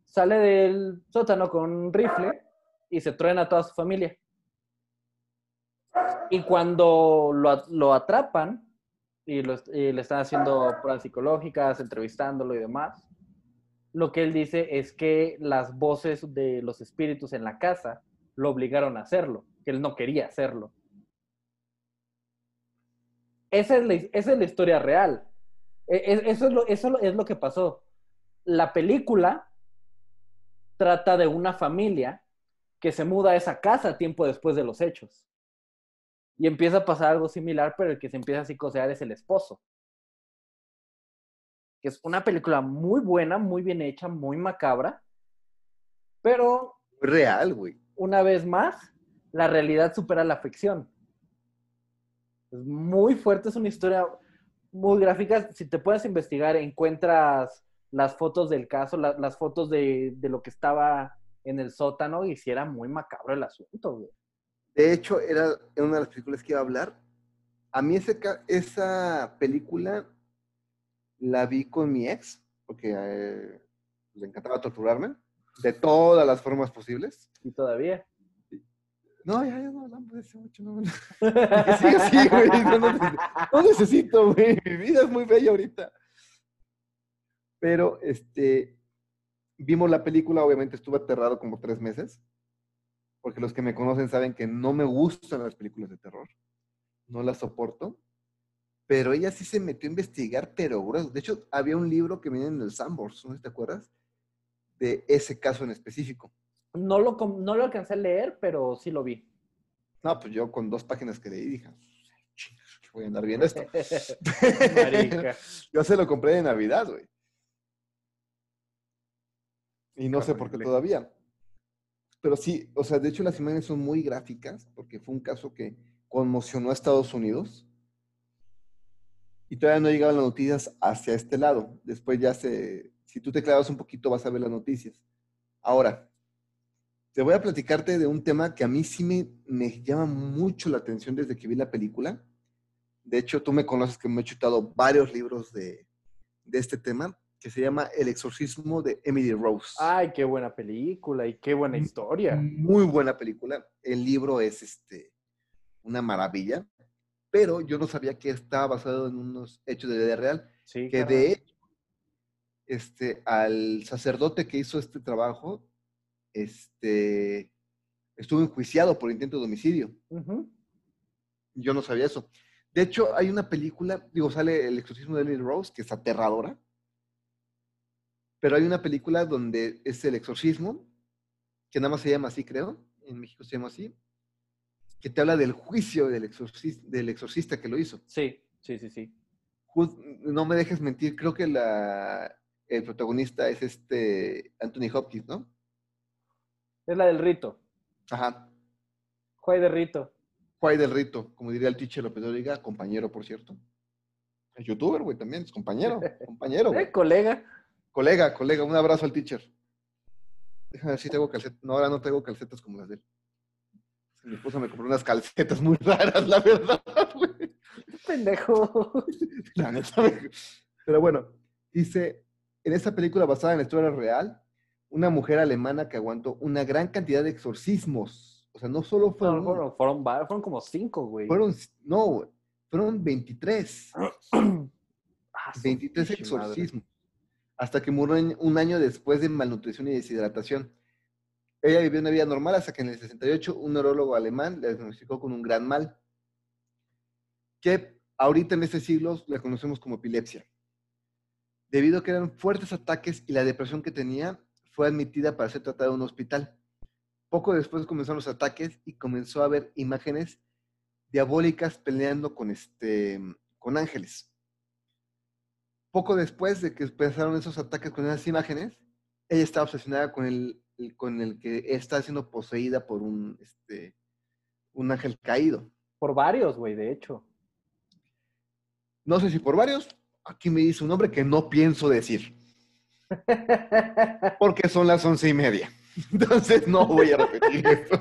sale del sótano con un rifle y se truena a toda su familia. Y cuando lo, lo atrapan y, lo y le están haciendo pruebas psicológicas, entrevistándolo y demás, lo que él dice es que las voces de los espíritus en la casa lo obligaron a hacerlo, que él no quería hacerlo. Esa es la, historia real. E- e- Eso es, lo, eso es lo que pasó. La película trata de una familia que se muda a esa casa tiempo después de los hechos. Y empieza a pasar algo similar, pero el que se empieza a psicosear es el esposo. Que es una película muy buena, muy bien hecha, muy macabra. Pero real, güey. una vez más, la realidad supera la ficción. Es muy fuerte, es una historia muy gráfica. Si te puedes investigar, encuentras las fotos del caso, la- las fotos de, de lo que estaba en el sótano y si era muy macabro el asunto, güey. De hecho, era una de las películas que iba a hablar. A mí ese esa película la vi con mi ex, porque eh, le encantaba torturarme de todas las formas posibles. Y todavía. No, ya, ya no hablamos de eso mucho. No, no. Que siga así, güey. No, no necesito, no necesito, güey. Mi vida es muy bella ahorita. Pero, este, vimos la película, obviamente estuve aterrado como tres meses, porque los que me conocen saben que no me gustan las películas de terror. No las soporto. Pero ella sí se metió a investigar, pero grueso. De hecho, había un libro que viene en el Sandbox, ¿no te acuerdas? De ese caso en específico. No lo, no lo alcancé a leer, pero sí lo vi. No, pues yo con dos páginas que leí dije, "Chingas, voy a andar viendo esto. *laughs* *laughs* Marica. Yo se lo compré de Navidad, güey. Y no sé por qué todavía. Pero sí, o sea, de hecho las imágenes son muy gráficas, porque fue un caso que conmocionó a Estados Unidos. Y todavía no llegaban las noticias hacia este lado. Después ya se, si tú te clavas un poquito vas a ver las noticias. Ahora, te voy a platicarte de un tema que a mí sí me, me llama mucho la atención desde que vi la película. De hecho, tú me conoces que me he chutado varios libros de, de este tema, que se llama El exorcismo de Emily Rose. Ay, qué buena película y qué buena historia. Muy buena película. El libro es este, una maravilla, pero yo no sabía que estaba basado en unos hechos de vida real, Sí, que de hecho, este, al sacerdote que hizo este trabajo, este, estuvo enjuiciado por intento de homicidio. Yo no sabía eso. De hecho, hay una película, digo, sale El exorcismo de Emily Rose, que es aterradora. Pero hay una película donde es el exorcismo, que nada más se llama así, creo. En México se llama así. Que te habla del juicio del, exorcis- del exorcista que lo hizo. Sí, sí, sí, sí. No me dejes mentir, creo que la, el protagonista es este Anthony Hopkins, ¿no? Es la del rito. Ajá. Juay de rito. Juay del Rito, como diría el teacher López Dóriga, compañero, por cierto. Es youtuber, güey, también, es compañero, *laughs* compañero, güey. Eh, colega. Colega, colega, un abrazo al teacher. Déjame ver si tengo calcetas. No, ahora no tengo calcetas como las de él. Mi esposa me compró unas calcetas muy raras, la verdad, güey. Pendejo. La neta, me- Pero bueno, dice, en esta película basada en la historia real, una mujer alemana que aguantó una gran cantidad de exorcismos. O sea, no solo fue Fueron, fueron, fueron, fueron como cinco, güey. fueron, no, fueron 23. *clears throat* Ah, su 23 pinche madre. exorcismos. Hasta que murió un año después de malnutrición y deshidratación. Ella vivió una vida normal hasta que en el 68 un neurólogo alemán la diagnosticó con un gran mal, que ahorita en este siglo la conocemos como epilepsia. Debido a que eran fuertes ataques y la depresión que tenía, fue admitida para ser tratada en un hospital. Poco después comenzaron los ataques y comenzó a ver imágenes diabólicas peleando con, este, con ángeles. Poco después de que empezaron esos ataques con esas imágenes, ella estaba obsesionada con el, el- con el que está siendo poseída por un, este, un ángel caído. Por varios, güey, de hecho. No sé si por varios, aquí me dice un nombre que no pienso decir, *laughs* porque son las once y media. *laughs* Entonces no voy a repetir esto.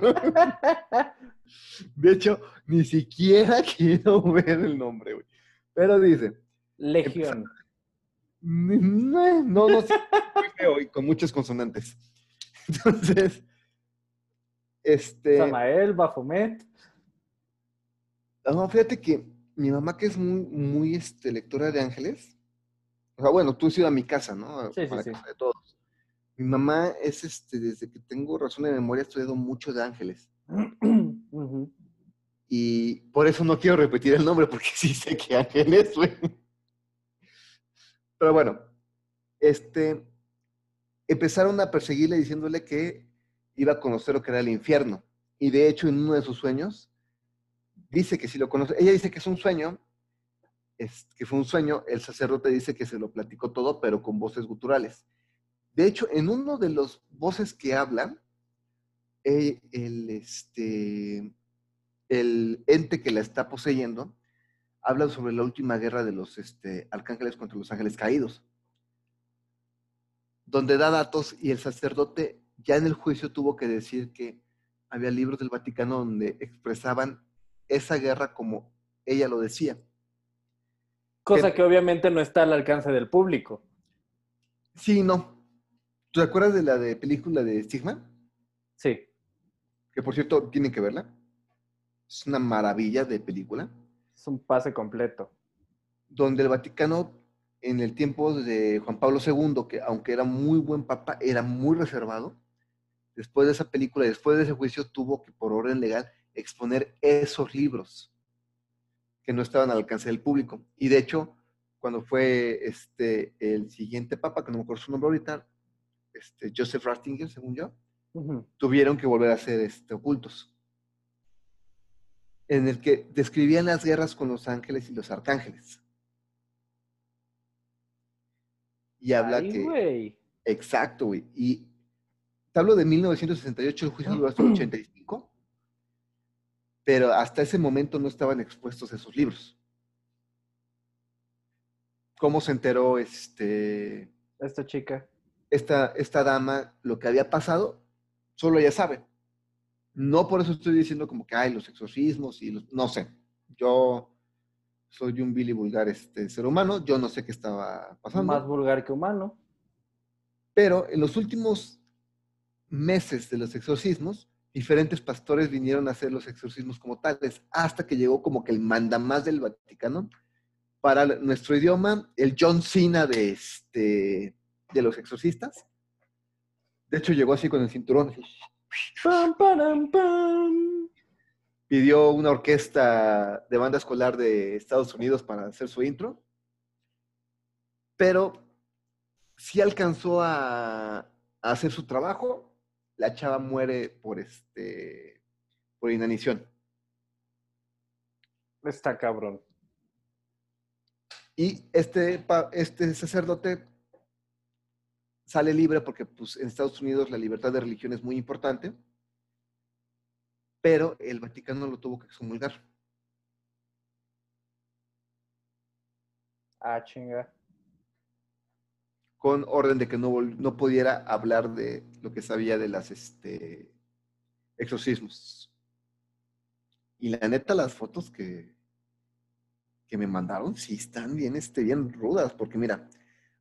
De hecho, ni siquiera *laughs* quiero ver el nombre, güey. Pero dice, Legión. No, no, no, y con muchas consonantes. Entonces, este, Samael, Bafomet. no, fíjate que mi mamá que es muy, muy este, lectora de ángeles, o sea, bueno, tú has ido a mi casa, ¿no? Sí, sí, la sí. casa de todos. Mi mamá es, este, desde que tengo razón de memoria, ha estudiado mucho de ángeles. *clears throat* Y por eso no quiero repetir el nombre, porque *laughs* sí sé que ángeles, güey. Pero bueno, este, empezaron a perseguirle diciéndole que iba a conocer lo que era el infierno. Y de hecho, en uno de sus sueños, dice que si lo conoce. Ella dice que es un sueño, es, que fue un sueño. El sacerdote dice que se lo platicó todo, pero con voces guturales. De hecho, en uno de los voces que hablan, eh, el, este, el ente que la está poseyendo habla sobre la última guerra de los este, arcángeles contra los ángeles caídos, donde da datos y el sacerdote ya en el juicio tuvo que decir que había libros del Vaticano donde expresaban esa guerra como ella lo decía. Cosa Que- que obviamente no está al alcance del público. Sí, no. ¿Tú te acuerdas de la de película de Stigma? Sí. Que por cierto, tienen que verla. Es una maravilla de película. Es un pase completo. donde el Vaticano, en el tiempo de Juan Pablo II, que aunque era muy buen papa, era muy reservado, después de esa película, después de ese juicio, tuvo que, por orden legal, exponer esos libros que no estaban al alcance del público. Y de hecho, cuando fue este, el siguiente papa, que no me acuerdo su nombre ahorita, este, Joseph Ratzinger, según yo, tuvieron que volver a ser este, ocultos. En el que describían las guerras con los ángeles y los arcángeles. Y habla Ay, que. Exacto, güey. Y te hablo de 1968, el juicio duró hasta el *clears throat* 85. Pero hasta ese momento no estaban expuestos esos libros. ¿Cómo se enteró este, Esta chica. esta, esta dama lo que había pasado? Solo ella sabe. No por eso estoy diciendo como que hay los exorcismos y los... No sé. Yo soy un Billy vulgar este, ser humano. Yo no sé qué estaba pasando. Más vulgar que humano. Pero en los últimos meses de los exorcismos, diferentes pastores vinieron a hacer los exorcismos como tales, hasta que llegó como que el mandamás del Vaticano para nuestro idioma, el John Cena de, este, de los exorcistas. De hecho, llegó así con el cinturón. Pam, param, pam. Pidió una orquesta de banda escolar de Estados Unidos para hacer su intro. Pero sí alcanzó a, a hacer su trabajo. La chava muere por este por inanición. Está cabrón. Y este, este sacerdote sale libre porque pues, en Estados Unidos la libertad de religión es muy importante, pero el Vaticano lo tuvo que excomulgar. Ah, chinga. con orden de que no, no pudiera hablar de lo que sabía de las este, exorcismos. Y la neta, las fotos que, que me mandaron sí están bien, este, bien rudas, porque mira,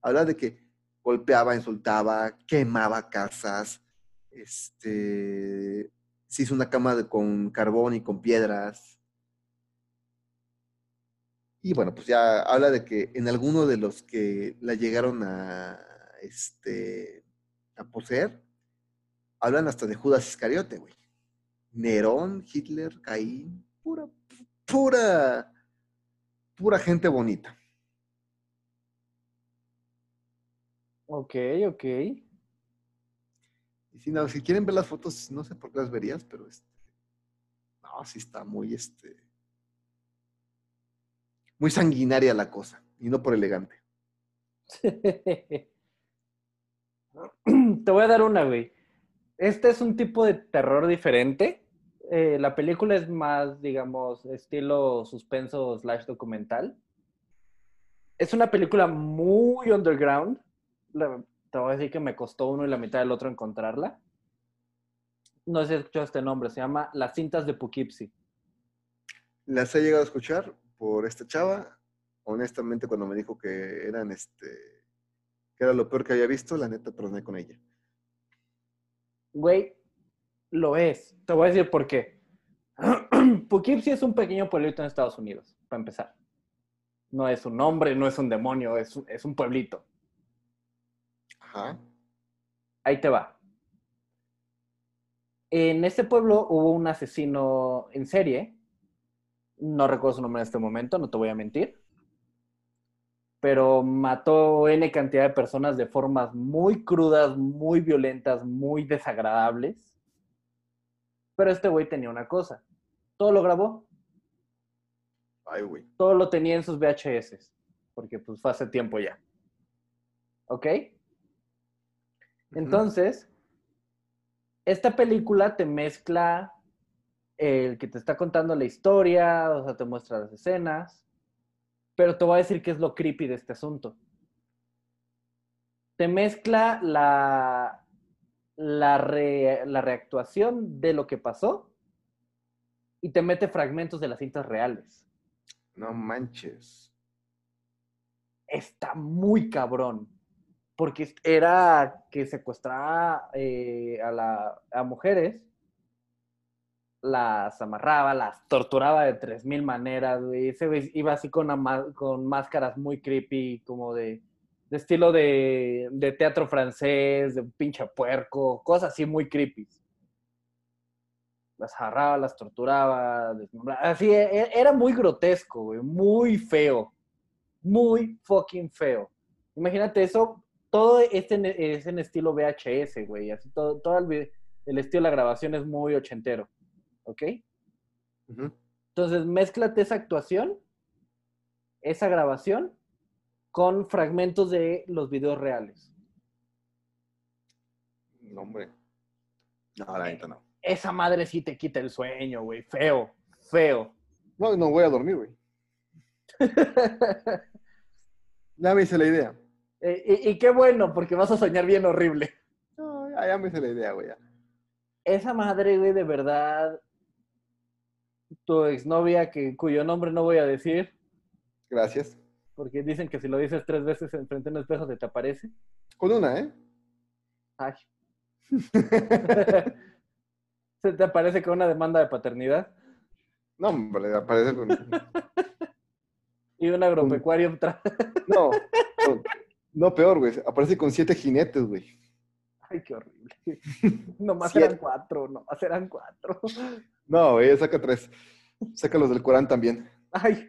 habla de que golpeaba, insultaba, quemaba casas, este, se hizo una cama con carbón y con piedras. Y bueno, pues ya habla de que en alguno de los que la llegaron a, este, a poseer, hablan hasta de Judas Iscariote, güey. Nerón, Hitler, Caín, pura, pura, pura gente bonita. Ok, ok. Y si, no, si quieren ver las fotos, no sé por qué las verías, pero este, no, sí está muy, este, muy sanguinaria la cosa, y no por elegante. *laughs* Te voy a dar una, güey. Este es un tipo de terror diferente. Eh, la película es más, digamos, estilo suspenso slash documental. Es una película muy underground. La- te voy a decir que me costó uno y la mitad del otro encontrarla. No sé si has escuchado este nombre. Se llama Las cintas de Poughkeepsie. Las he llegado a escuchar por esta chava. Honestamente, cuando me dijo que eran este, que era lo peor que había visto, la neta troné con ella. Güey, lo es. Te voy a decir por qué. *clears throat* Poughkeepsie es un pequeño pueblito en Estados Unidos, para empezar. No es un hombre, no es un demonio, es, un- es un pueblito. Ajá. Ahí te va. En este pueblo hubo un asesino en serie. No recuerdo su nombre en este momento, no te voy a mentir. Pero mató N cantidad de personas de formas muy crudas, muy violentas, muy desagradables. Pero este güey tenía una cosa. Todo lo grabó, Ay, güey. todo lo tenía en sus VHS. Porque pues fue hace tiempo ya. ¿Ok? Entonces, esta película te mezcla el que te está contando la historia, o sea, te muestra las escenas, pero te voy a decir qué es lo creepy de este asunto. Te mezcla la, la, re- la reactuación de lo que pasó y te mete fragmentos de las cintas reales. No manches. está muy cabrón. Porque era que secuestraba eh, a, la- a mujeres, las amarraba, las torturaba de tres mil maneras, güey. Ese iba así con, con máscaras muy creepy, como de, de estilo de, de teatro francés, de un pinche puerco, cosas así muy creepy. Las agarraba, las torturaba, desmembraba. Así, e- era muy grotesco, muy feo muy fucking feo. Imagínate eso, todo este en- es en estilo VHS, güey. Así todo, todo el, estilo de la grabación es muy ochentero. ¿Ok? Ujú. Entonces, mézclate esa actuación, esa grabación, con fragmentos de los videos reales. No, hombre. No, la neta no. Esa madre sí te quita el sueño, güey. Feo, feo. No, no voy a dormir, güey. *laughs* Ya me hice la idea. Y, y qué bueno, porque vas a soñar bien horrible. No, ya, ya me hice la idea, güey. ya. esa madre, güey, de verdad, tu exnovia, que, cuyo nombre no voy a decir, Gracias. porque dicen que si lo dices tres veces enfrente de un espejo se te aparece. Con una, ¿eh? Ay. *laughs* se te aparece con una demanda de paternidad No, hombre, aparece con... *laughs* y un agropecuario. No, no, no, peor, güey. Aparece con siete jinetes, güey. Ay, qué horrible. *laughs* Nomás Siete. eran cuatro, nomás eran cuatro. *laughs* No, güey, saca tres. Saca los del Corán también. Ay.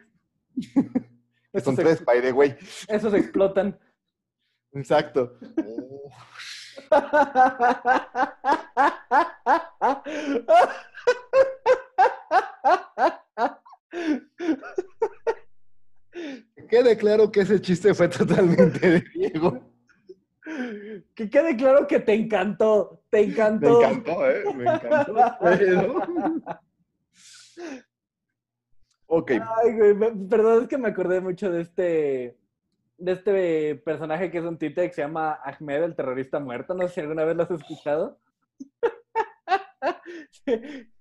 *laughs* Que son tres, by the way. esos explotan. Exacto. Que quede claro que ese chiste fue totalmente de Diego. que quede claro que te encantó, te Me encantó. encantó, ¿eh? Me encantó. pero- Ok. Ay, güey, perdón, es que me acordé mucho de este, de este personaje que es un tite que se llama Ahmed, el terrorista muerto. No sé si alguna vez lo has escuchado. *laughs*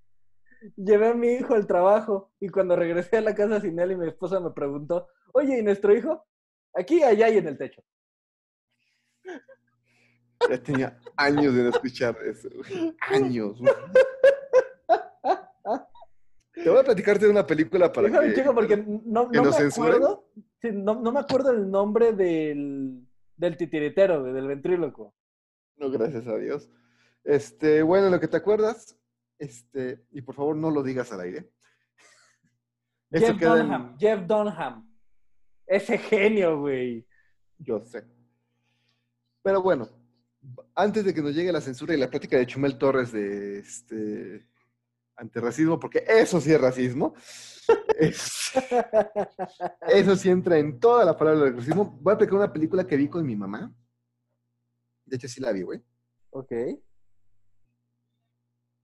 Llevé a mi hijo al trabajo y cuando regresé a la casa sin él y mi esposa me preguntó, oye, ¿y nuestro hijo? Aquí, allá y en el techo. Ya tenía años de no escuchar eso. güey. Años. güey. Te voy a platicarte de una película para Déjame, que... chico, porque no, que no me acuerdo. sí, no, no me acuerdo el nombre del, del titiritero, del ventríloco. No, gracias a Dios. Este, bueno, lo que te acuerdas, este, y por favor no lo digas al aire. *laughs* Jeff en- Dunham, Jeff Dunham. Ese genio, güey. Yo sé. Pero bueno, antes de que nos llegue la censura y la plática de Chumel Torres de este antirracismo, porque eso sí es racismo, *laughs* es- eso sí entra en toda la palabra del racismo. Voy a aplicar una película que vi con mi mamá. De hecho, sí la vi, güey. Ok.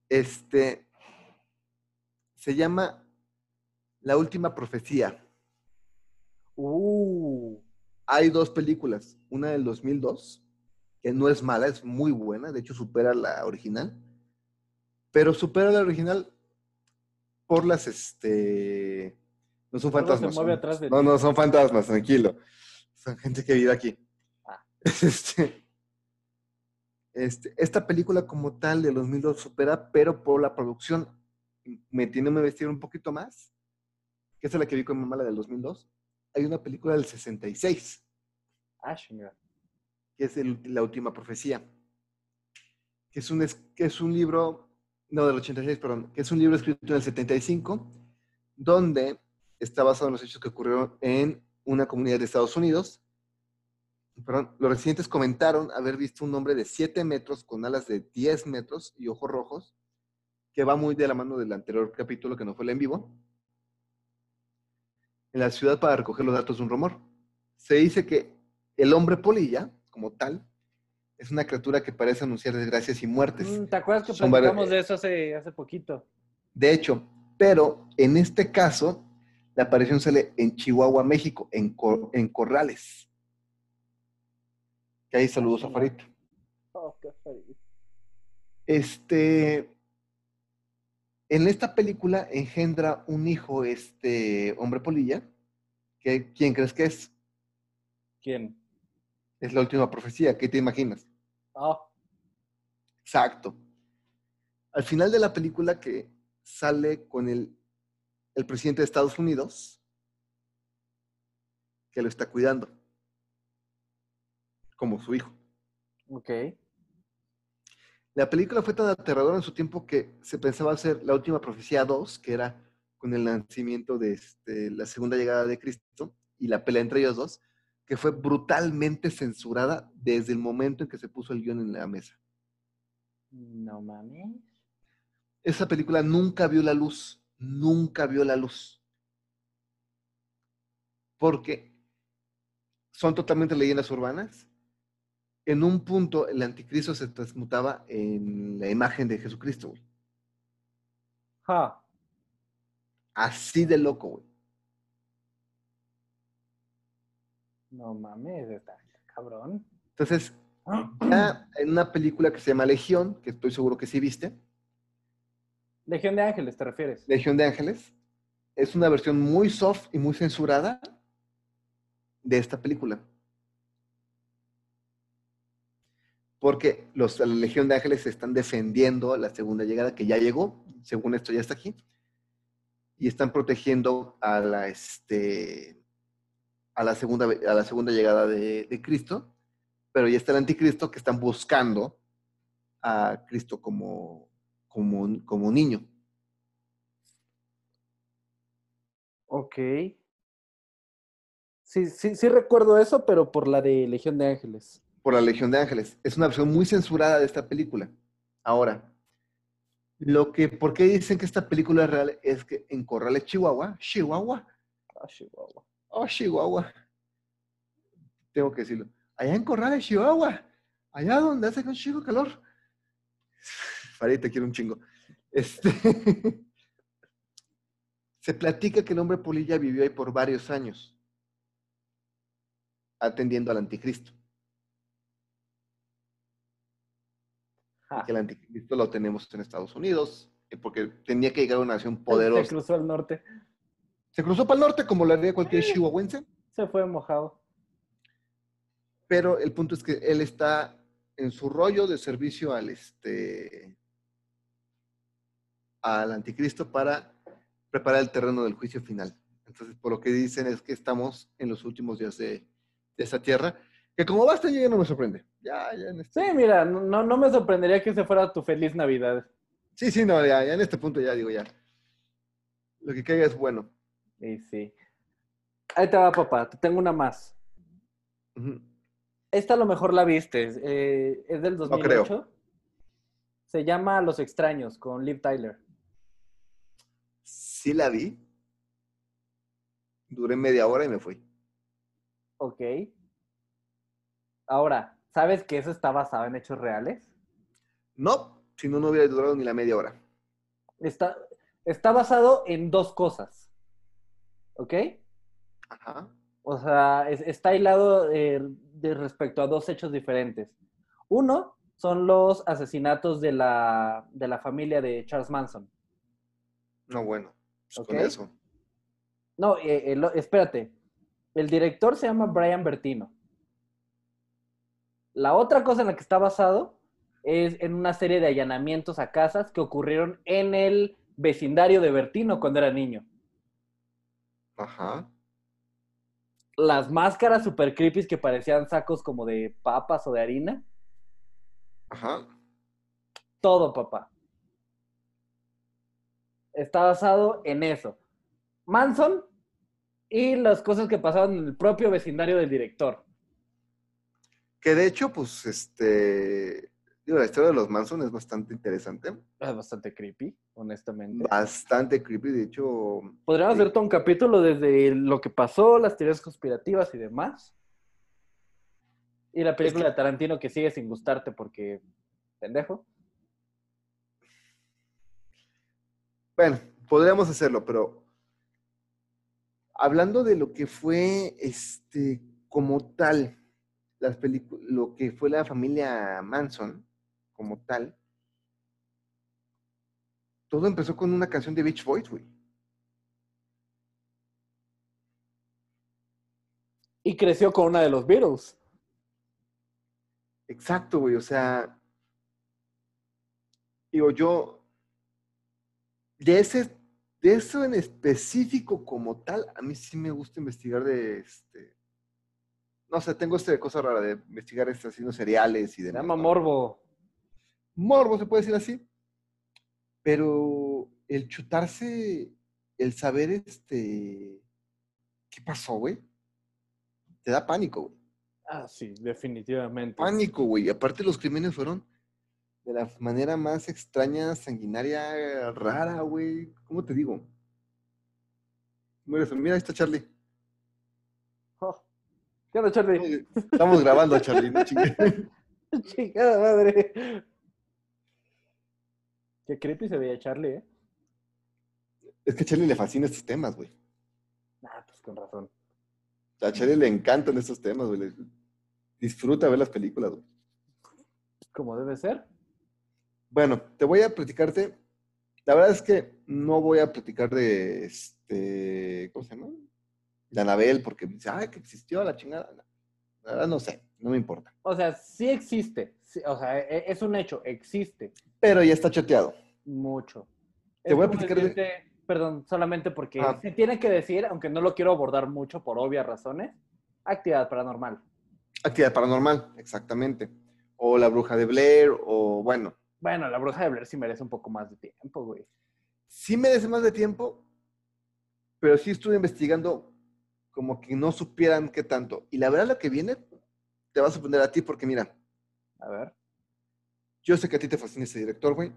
Este se llama La última profecía. Uh. Hay dos películas, una del 2002, que no es mala, es muy buena, de hecho supera la original, pero supera la original por las, este, no son fantasmas. son- no, no, son fantasmas, tranquilo. Son gente que vive aquí. Ah. *laughs* Este, este, esta película como tal de 2002 supera, pero por la producción, metiéndome a vestir un poquito más, que es la que vi con mi mamá, la del 2002, hay una película del 66 Ah, chinga. que es el- La Última Profecía, que es, un, que es un libro, no, del 86, perdón, que es un libro escrito en el 75, donde está basado en los hechos que ocurrieron en una comunidad de Estados Unidos. Perdón, los residentes comentaron haber visto un hombre de 7 metros con alas de 10 metros y ojos rojos, que va muy de la mano del anterior capítulo que no fue el en vivo, en la ciudad para recoger los datos de un rumor. Se dice que el hombre polilla, como tal, es una criatura que parece anunciar desgracias y muertes. Mm, ¿Te acuerdas que Son varios- platicamos de eso hace, hace poquito? De hecho, pero en este caso, la aparición sale en Chihuahua, México, en, Cor- en Corrales. Que ahí saludos a Farid. Oh, qué feliz. Este, en esta película engendra un hijo, este hombre polilla, que ¿quién crees que es? ¿Quién? Es la última profecía, ¿qué te imaginas? Oh, Exacto. Al final de la película que sale con el, el presidente de Estados Unidos, que lo está cuidando, como su hijo. ok. La película fue tan aterradora en su tiempo que se pensaba hacer la última profecía 2, que era con el nacimiento de este, la segunda llegada de Cristo y la pelea entre ellos dos, que fue brutalmente censurada desde el momento en que se puso el guion en la mesa. No mames. Esa película nunca vio la luz, nunca vio la luz. Porque son totalmente leyendas urbanas. En un punto el anticristo se transmutaba en la imagen de Jesucristo, güey. Ja. Así de loco, güey. No mames, está cabrón. Entonces, *clears throat* ya en una película que se llama Legión, que estoy seguro que sí viste, Legión de Ángeles, ¿te refieres? Legión de Ángeles, es una versión muy soft y muy censurada de esta película. Porque los, la Legión de Ángeles están defendiendo la segunda llegada que ya llegó, según esto ya está aquí, y están protegiendo a la, este, a la, segunda, a la segunda llegada de, de Cristo, pero ya está el anticristo que están buscando a Cristo como, como, como niño. Ok. Sí, sí, sí recuerdo eso, pero por la de Legión de Ángeles. Por la Legión de Ángeles. Es una versión muy censurada de esta película. Ahora, lo que, ¿por qué dicen que esta película es real? Es que en Corrales, Chihuahua, Chihuahua, Ah, Chihuahua. oh, Chihuahua, tengo que decirlo, allá en Corrales, Chihuahua, allá donde hace un chingo calor. Farid, te quiero un chingo. Este, *laughs* se platica que el hombre polilla vivió ahí por varios años. atendiendo al anticristo. Ah, que el anticristo lo tenemos en Estados Unidos, eh, porque tenía que llegar a una nación Se poderosa. cruzó al norte. Se cruzó para el norte, como lo haría cualquier chihuahuense, Se fue mojado. pero el punto es que él está en su rollo de servicio al este al anticristo para preparar el terreno del juicio final. Entonces, por lo que dicen es que estamos en los últimos días de, de esa tierra, que como basta ya no me sorprende. Ya, ya en este- Sí, mira, no, no me sorprendería que ese fuera tu feliz Navidad. sí, sí, no, ya, ya en este punto ya digo ya. Lo que caiga es bueno. Y sí. Ahí te va, papá. Te tengo una más. Esta a lo mejor la viste. eh, es del No 2008. creo. Se llama Los Extraños con Liv Tyler. Sí la vi. Duré media hora y me fui. Ok. Ahora, ¿sabes que eso está basado en hechos reales? No, si no, no hubiera durado ni la media hora. Está, está basado en dos cosas. ¿Ok? Ajá. O sea, es- está hilado eh, de respecto a dos hechos diferentes. Uno son los asesinatos de la, de la familia de Charles Manson. No, bueno. pues. Con eso. No, eh, eh, lo- espérate. El director se llama Brian Bertino. La otra cosa en la que está basado es en una serie de allanamientos a casas que ocurrieron en el vecindario de Bertino cuando era niño. Ajá. Las máscaras super creepy que parecían sacos como de papas o de harina. Ajá. Todo, papá. Está basado en eso. Manson y las cosas que pasaban en el propio vecindario del director. Que de hecho, pues, este. Digo, la historia de los Manson es bastante interesante. Es bastante creepy, honestamente. Bastante creepy. De hecho, Podríamos hacer todo un capítulo desde lo que pasó, las teorías conspirativas y demás. Y la película de Tarantino que sigue sin gustarte porque pendejo. bueno, podríamos hacerlo, pero. Hablando de lo que fue, este, como tal, las lo que fue la familia Manson, como tal, todo empezó con una canción de Beach Boys, güey. Y creció con una de los Beatles. Exacto, güey. O sea, digo, yo, de ese, de eso en específico como tal, a mí sí me gusta investigar de este, no sé, tengo esta cosa rara de investigar este asesinos seriales y Se demás. llama ¿no? Morbo. Morbo, se puede decir así. Pero el chutarse, el saber este, ¿qué pasó, güey? Te da pánico, güey. Ah, sí, definitivamente. pánico, güey. Aparte los crímenes fueron de la manera más extraña, sanguinaria, rara, güey. ¿Cómo te digo? Mira, ahí está Charlie. ¿Qué onda, Charlie? Estamos grabando, Charlie. no. *laughs* Chingada madre. Qué creepy se veía Charlie, ¿eh? Es que a Charlie le fascinan estos temas, güey. Ah, pues con razón. A Charlie le encantan estos temas, güey. Disfruta ver las películas, güey. Como debe ser. Bueno, te voy a platicarte. La verdad es que no voy a platicar de este. ¿Cómo se llama? De Anabel, porque dice, ay, que existió la chingada. No, La verdad no sé, no me importa. O sea, sí existe. Sí, o sea, e- es un hecho, existe. Pero ya está chateado. Mucho. Te Es voy a platicar de- decirte- Perdón, solamente porque Ah. se tiene que decir, aunque no lo quiero abordar mucho por obvias razones, actividad paranormal. Actividad paranormal, exactamente. O la bruja de Blair, o bueno, Bueno, la bruja de Blair sí merece un poco más de tiempo, güey. sí merece más de tiempo, pero sí estuve investigando como que no supieran qué tanto. Y la verdad lo que viene te va a sorprender a ti porque mira, A ver. yo sé que a ti te fascina ese director, güey.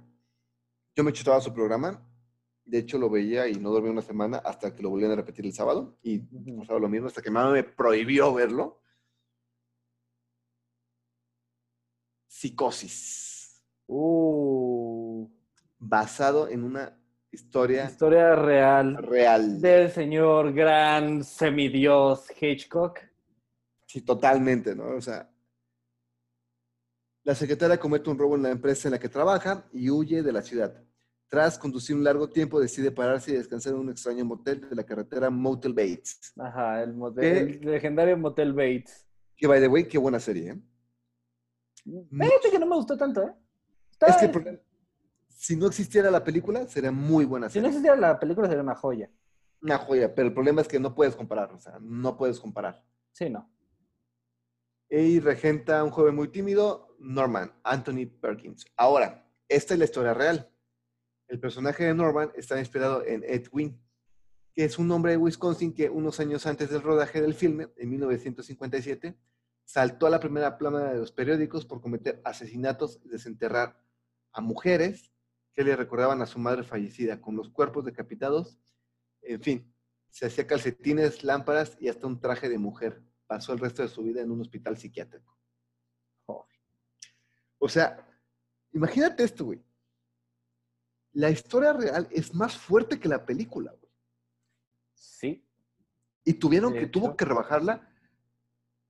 Yo me chutaba su programa. De hecho, lo veía y no dormí una semana hasta que lo volvieron a repetir el sábado. Y pasaba lo mismo hasta que mi mamá me prohibió verlo. Psicosis. Uh, Basado en una historia historia real real. del señor gran semidios Hitchcock. Sí, totalmente, ¿no? O sea, la secretaria comete un robo en la empresa en la que trabaja y huye de la ciudad. Tras conducir un largo tiempo, decide pararse y descansar en un extraño motel de la carretera Motel Bates. Ajá, el, motel, el legendario Motel Bates. Que, by the way, qué buena serie, ¿eh? Fíjate que no me gustó tanto, ¿eh? Está- Es que el problema- si no existiera la película, sería muy buena si no serie. existiera la película sería una joya. Una joya, pero el problema es que no puedes comparar, o sea, no puedes comparar. Sí, no. Y regenta a un joven muy tímido, Norman, Anthony Perkins. Ahora, esta es la historia real. El personaje de Norman está inspirado en Ed Wynn, que es un hombre de Wisconsin que unos años antes del rodaje del filme, en 1957, saltó a la primera plana de los periódicos por cometer asesinatos y desenterrar a mujeres que le recordaban a su madre fallecida, con los cuerpos decapitados. En fin, se hacía calcetines, lámparas y hasta un traje de mujer. Pasó el resto de su vida en un hospital psiquiátrico. Joder. O sea, imagínate esto, güey. La historia real es más fuerte que la película, güey. Sí. Y tuvieron que, tuvo que rebajarla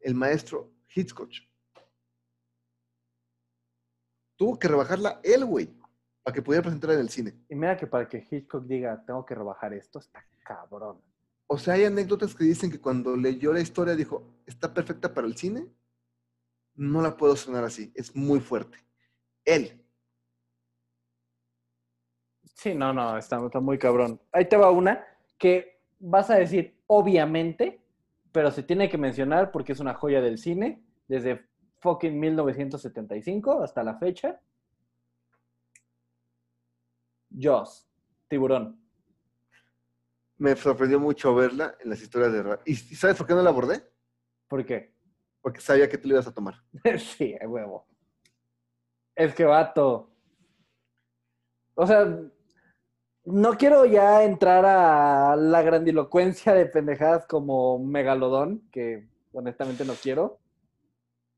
el maestro Hitchcock. Tuvo que rebajarla él, güey, para que pudiera presentarla en el cine. Y mira que para que Hitchcock diga, tengo que rebajar esto, está cabrón. O sea, hay anécdotas que dicen que cuando leyó la historia dijo, está perfecta para el cine, no la puedo sonar así, es muy fuerte. Él. Sí, no, no, está, está muy cabrón. Ahí te va una que vas a decir, obviamente, pero se tiene que mencionar porque es una joya del cine, desde fucking 1975 hasta la fecha. Jaws, tiburón. Me sorprendió mucho verla en las historias de... Ra- ¿Y sabes por qué no la abordé? ¿Por qué? Porque sabía que te lo ibas a tomar. *laughs* sí, huevo. Es que vato. O sea, no quiero ya entrar a la grandilocuencia de pendejadas como Megalodón, que honestamente no quiero.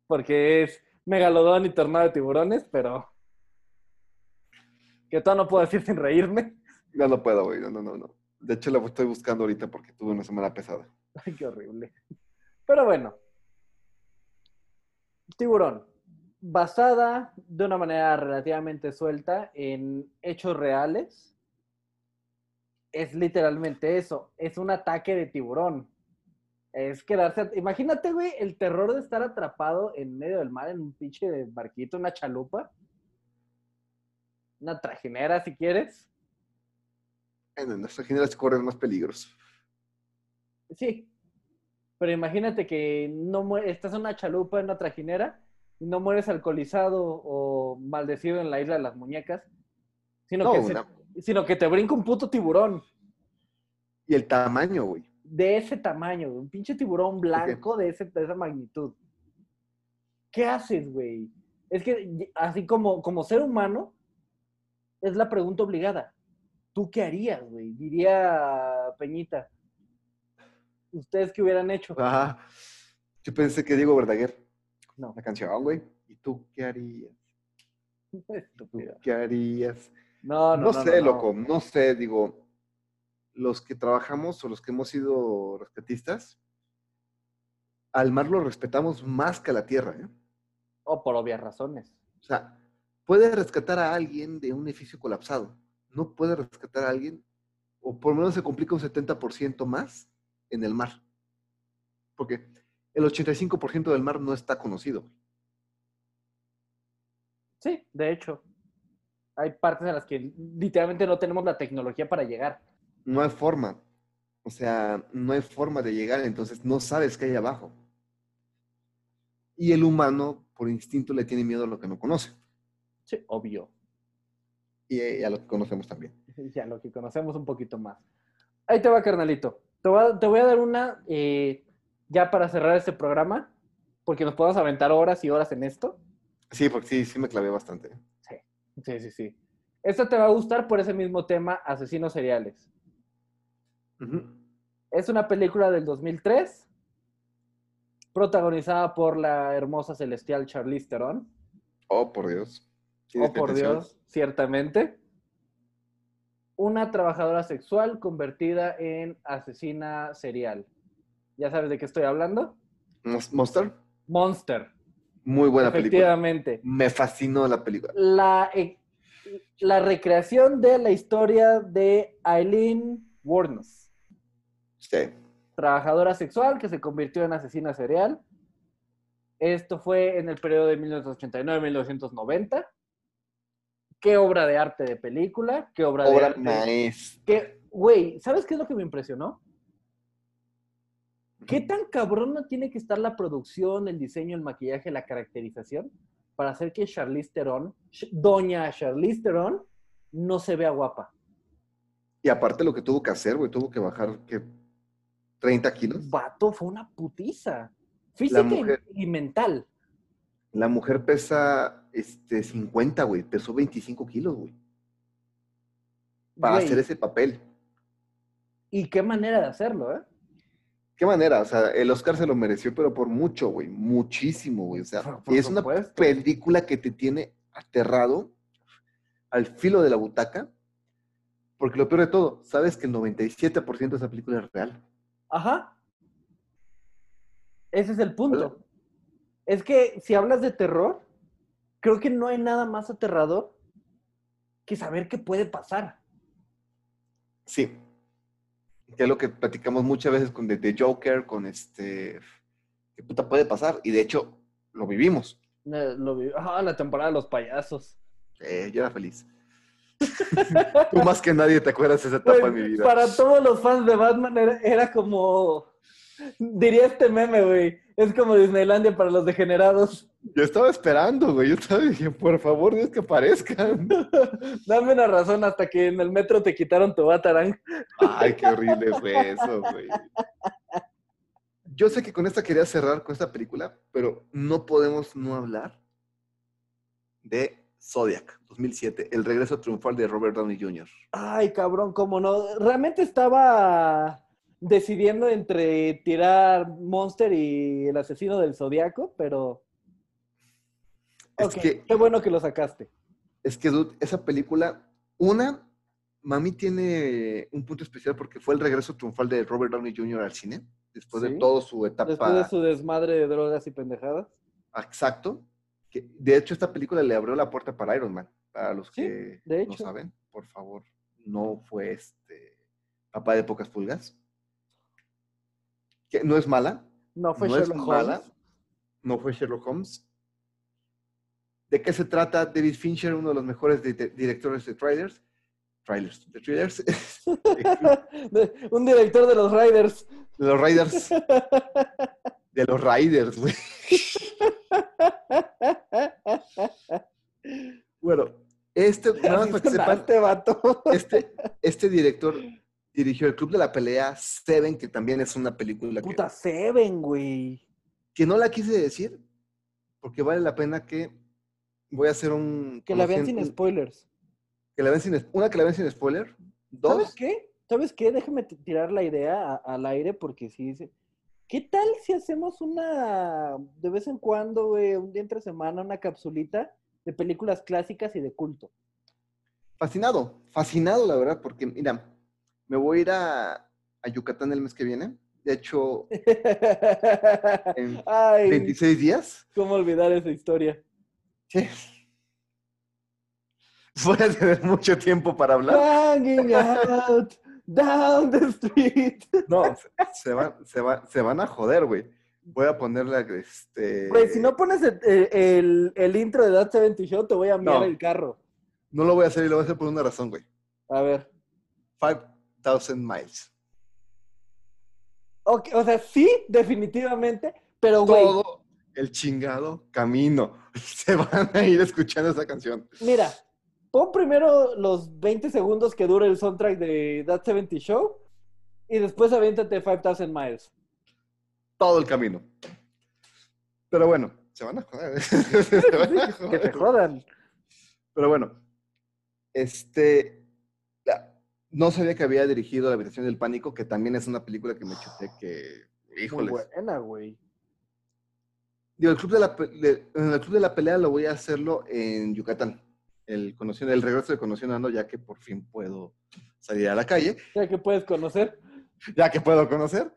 Porque es Megalodón y Tornado de Tiburones, pero. Que todo no puedo decir sin reírme. No, no puedo, güey. No, no, no, no. De hecho, la estoy buscando ahorita porque tuve una semana pesada. Ay, qué horrible. Pero bueno. Tiburón. Basada de una manera relativamente suelta en hechos reales. Es literalmente eso. Es un ataque de tiburón. Es quedarse. Imagínate, güey, el terror de estar atrapado en medio del mar en un pinche barquito, una chalupa. Una trajinera, si quieres. En nuestra generación corren más peligros. Sí. Pero imagínate que no estás en una chalupa, en una trajinera, y no mueres alcoholizado o maldecido en la isla de las muñecas, sino, No, que, se- sino que te brinca un puto tiburón Y el tamaño, güey. de ese tamaño, un pinche tiburón blanco de, ese, de esa magnitud. ¿Qué haces, güey? Es que así como, como ser humano, es la pregunta obligada. ¿Tú qué harías, güey? Diría Peñita. ¿Ustedes qué hubieran hecho? Ajá. Yo pensé que Diego Verdaguer. No, La canción, güey. ¿Y tú qué harías? *laughs* ¿Tú estúpido. qué harías? No, No, no, no, sé, no, no. loco. No sé, digo. Los que trabajamos o los que hemos sido rescatistas, al mar lo respetamos más que a la tierra, ¿eh? O por obvias razones. O sea, puede rescatar a alguien de un edificio colapsado. No puede rescatar a alguien, o por lo menos se complica un 70% más en el mar. Porque el 85% del mar no está conocido. Sí, de hecho. Hay partes en las que literalmente no tenemos la tecnología para llegar. No hay forma. O sea, no hay forma de llegar, entonces no sabes qué hay abajo. Y el humano, por instinto, le tiene miedo a lo que no conoce. Sí, obvio. Y eh, a lo que conocemos también. *laughs* Ya lo que conocemos un poquito más. Ahí te va, carnalito. Te voy a, te voy a dar una eh, ya para cerrar este programa, porque nos podemos aventar horas y horas en esto. Sí, porque sí, sí me clavé bastante. Sí, sí, sí. Esta te va a gustar por ese mismo tema, asesinos seriales. Es una película del 2003, protagonizada por la hermosa celestial Charlize Theron. Oh, por Dios. Sí, Oh, por. Dios, ciertamente. Una trabajadora sexual convertida en asesina serial. ¿Ya sabes de qué estoy hablando? Monster, Monster. muy buena película. efectivamente. Me fascinó la película. La, eh, la recreación de la historia de Eileen Wuornos, Sí. trabajadora sexual que se convirtió en asesina serial. Esto fue en el periodo de 1989-1990. Qué obra de arte de película, qué obra, de arte. maestra. Que, güey, ¿sabes qué es lo que me impresionó? ¿Qué tan cabrona tiene que estar la producción, el diseño, el maquillaje, la caracterización para hacer que Charlize Theron, doña Charlize Theron, no se vea guapa? Y aparte lo que tuvo que hacer, güey, tuvo que bajar, ¿qué? 30 kilos. Vato, fue una putiza. Física mujer- y, mental. La mujer pesa este, 50, güey. Pesó 25 kilos, güey. Para Güey, hacer ese papel. Y qué manera de hacerlo, ¿eh? ¿Qué manera? O sea, el Oscar se lo mereció, pero por mucho, güey. Muchísimo, güey. O sea, Por- por es una película que te tiene aterrado al filo de la butaca. Porque lo peor de todo, sabes que el 97% de esa película es real. Ajá. Ese es el punto. Es que si hablas de terror, creo que no hay nada más aterrador que saber qué puede pasar. Sí. Que es lo que platicamos muchas veces con The, Joker, con este. ¿Qué puta puede pasar? Y de hecho, lo vivimos. Eh, lo vi- Ah, la temporada de los payasos. Eh, yo era feliz. *laughs* Tú más que nadie te acuerdas de esa etapa Güey, en mi vida. para todos los fans de Batman era, era como. Diría este meme, güey. Es como Disneylandia para los degenerados. Yo estaba esperando, güey. Yo estaba diciendo, por favor, Dios que aparezcan. *laughs* Dame una razón hasta que en el metro te quitaron tu Batarang. Ay, qué horrible fue eso, güey. Yo sé que con esta quería cerrar con esta película, pero no podemos no hablar de Zodiac 2007, el regreso triunfal de Robert Downey Jr. Ay, cabrón, cómo no. Realmente estaba decidiendo entre tirar Monster y el asesino del zodiaco, pero. Es que- qué bueno que lo sacaste. Es que, dude, esa película, una, mami tiene un punto especial porque fue el regreso triunfal de Robert Downey Jr. al cine, después de toda su etapa. Después de su desmadre de drogas y pendejadas. Exacto. Que, de hecho, esta película le abrió la puerta para Iron Man. Para los Sí, que de no saben, por favor, no fue este papá de pocas pulgas. Que no es mala, No fue no es Sherlock mala, Holmes. no fue Sherlock Holmes. ¿De qué se trata David Fincher, uno de los mejores di- directores de trailers? Trailers, de *laughs* Un director de los Riders. de los Raiders, de los Raiders, güey. *laughs* Bueno, este, nada más para que sepan, Este este, este director dirigió El Club de la Pelea, Seven, que también es una película que, Puta Seven, güey. que no la quise decir, porque vale la pena que voy a hacer un... Que la vean sin spoilers. que la vean sin, una, que la vean sin spoiler. Dos, ¿Sabes qué? ¿Sabes qué? Déjame tirar la idea a- al aire porque sí dice. ¿Qué tal si hacemos una, de vez en cuando, güey, un día entre semana, una capsulita de películas clásicas y de culto? fascinado, fascinado, la verdad, porque mira, me voy a ir a, a Yucatán el mes que viene. De hecho, en *laughs* Ay, 26 días. ¿cómo olvidar esa historia? Sí. Voy a tener mucho tiempo para hablar. Out down the street. *laughs* No, se, van, se, va- se van a joder, güey. Voy a ponerle este. Güey, si no pones el, el- el intro de That 70 Show, te voy a mirar No. el carro. No lo voy a hacer y lo voy a hacer por una razón, güey. A ver. 5000 miles. Ok, o sea, sí, definitivamente, pero güey, Todo el chingado camino. *laughs* Se van a ir escuchando esa canción. mira, pon primero los 20 segundos que dura el soundtrack de That 70 Show y después aviéntate 5000 Miles. Todo el camino. Pero bueno, se van a joder. *laughs* Se van a que te joder. jodan. Pero bueno, este. No sabía que había dirigido La habitación del pánico, que también es una película que me chuté *gasps* que. Muy Híjoles. buena, güey. Digo, el club de la, pe- de- en el club de la pelea lo voy a hacerlo en Yucatán. El, conociendo, el regreso de Conociendo ya que por fin puedo salir a la calle, Ya que puedes conocer. *laughs* ya que puedo conocer.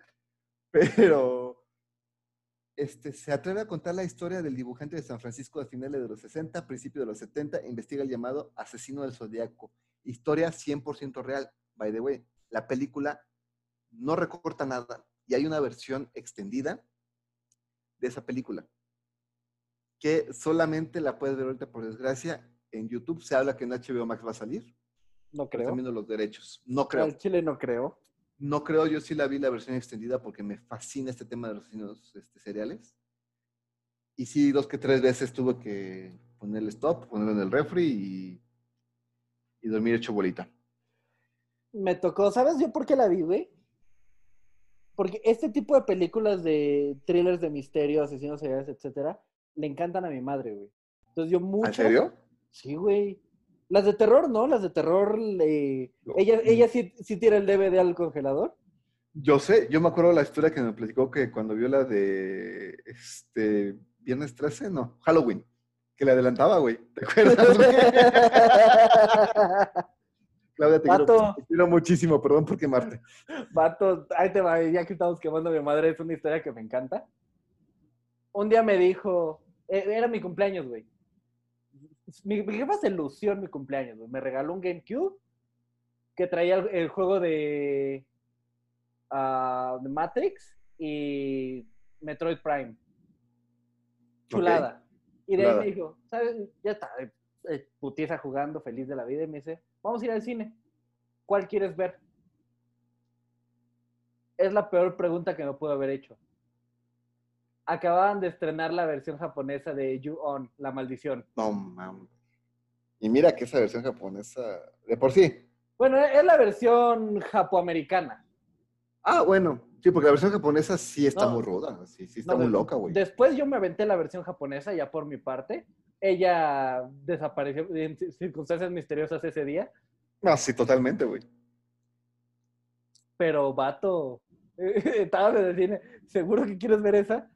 Pero este, se atreve a contar la historia del dibujante de San Francisco de finales de los 60, principios de los 70, e investiga el llamado Asesino del Zodíaco. Historia 100% real, by the way. La película no recorta nada y hay una versión extendida de esa película que solamente la puedes ver ahorita, por desgracia, en YouTube. Se habla que en HBO Max va a salir. No Están creo. viendo los derechos. No creo. Al Chile no creo. No creo, yo sí la vi la versión extendida porque me fascina este tema de los asesinos este, seriales. Y sí, dos que tres veces tuve que ponerle stop, ponerlo en el refri y, y dormir hecho bolita. Me tocó, ¿sabes yo por qué la vi, güey? Porque este tipo de películas de thrillers de misterio, asesinos seriales, etcétera, le encantan a mi madre, güey. Entonces yo mucho. ¿En serio? Sí, güey. Las de terror, ¿no? Las de terror, le... No. ella, ella sí, sí tira el DVD al congelador. Yo sé, yo me acuerdo la historia que me platicó que cuando vio la de este Viernes 13, no, Halloween, que le adelantaba, güey. ¿Te acuerdas, güey? *laughs* Claudia, te quiero, Vato. te quiero muchísimo, perdón por quemarte. Vato, ahí te va, ya que estamos quemando a mi madre, es una historia que me encanta. Un día me dijo, eh, era mi cumpleaños, güey. Mi, mi jefa se lució en mi cumpleaños, güey. Me regaló un GameCube que traía el, el juego de, ah, de Matrix y Metroid Prime. Chulada. Y de ahí me dijo, ¿sabes? Ya está, eh, eh, putiza jugando, feliz de la vida. Y me dice, vamos a ir al cine. ¿Cuál quieres ver? Es la peor pregunta que me pudo haber hecho. Acababan de estrenar la versión japonesa de You On, La Maldición. No, mames. Y mira que esa versión japonesa, de por sí. Bueno, e-, es la versión japoamericana. Ah, bueno. Sí, porque la versión japonesa sí está No. muy ruda. Sí, sí está No, muy de- loca, güey. Después yo me aventé la versión japonesa, ya por mi parte. Ella desapareció en ci- circunstancias misteriosas ese día. Ah, sí, totalmente, güey. Pero, vato, *laughs* estaba en el cine, ¿seguro que quieres ver esa?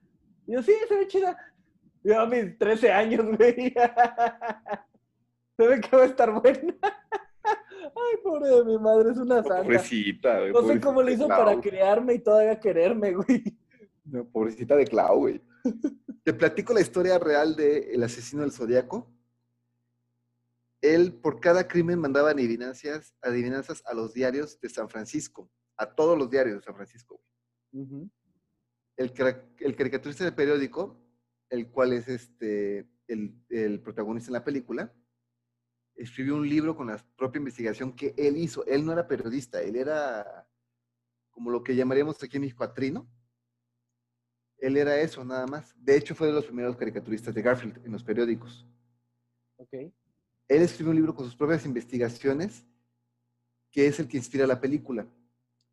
Y yo, sí, se ve chida. Yo a mis 13 años, *laughs* güey. *laughs* Se ve que va a estar buena. Ay, pobre de mi madre, es una santa. Pobrecita, güey. No sé cómo le hizo de para criarme y todavía quererme, güey. No, pobrecita de Clau, güey. Te platico la historia real del asesino del Zodíaco. Él, por cada crimen, mandaba adivinanzas, adivinanzas a los diarios de San Francisco. A todos los diarios de San Francisco. güey. El, el caricaturista del periódico, el cual es este, el, el protagonista en la película, escribió un libro con la propia investigación que él hizo. Él no era periodista, él era como lo que llamaríamos aquí en México atrino. Él era eso, nada más. De hecho, fue de los primeros caricaturistas de Garfield en los periódicos. Ok. Él escribió un libro con sus propias investigaciones, que es el que inspira la película.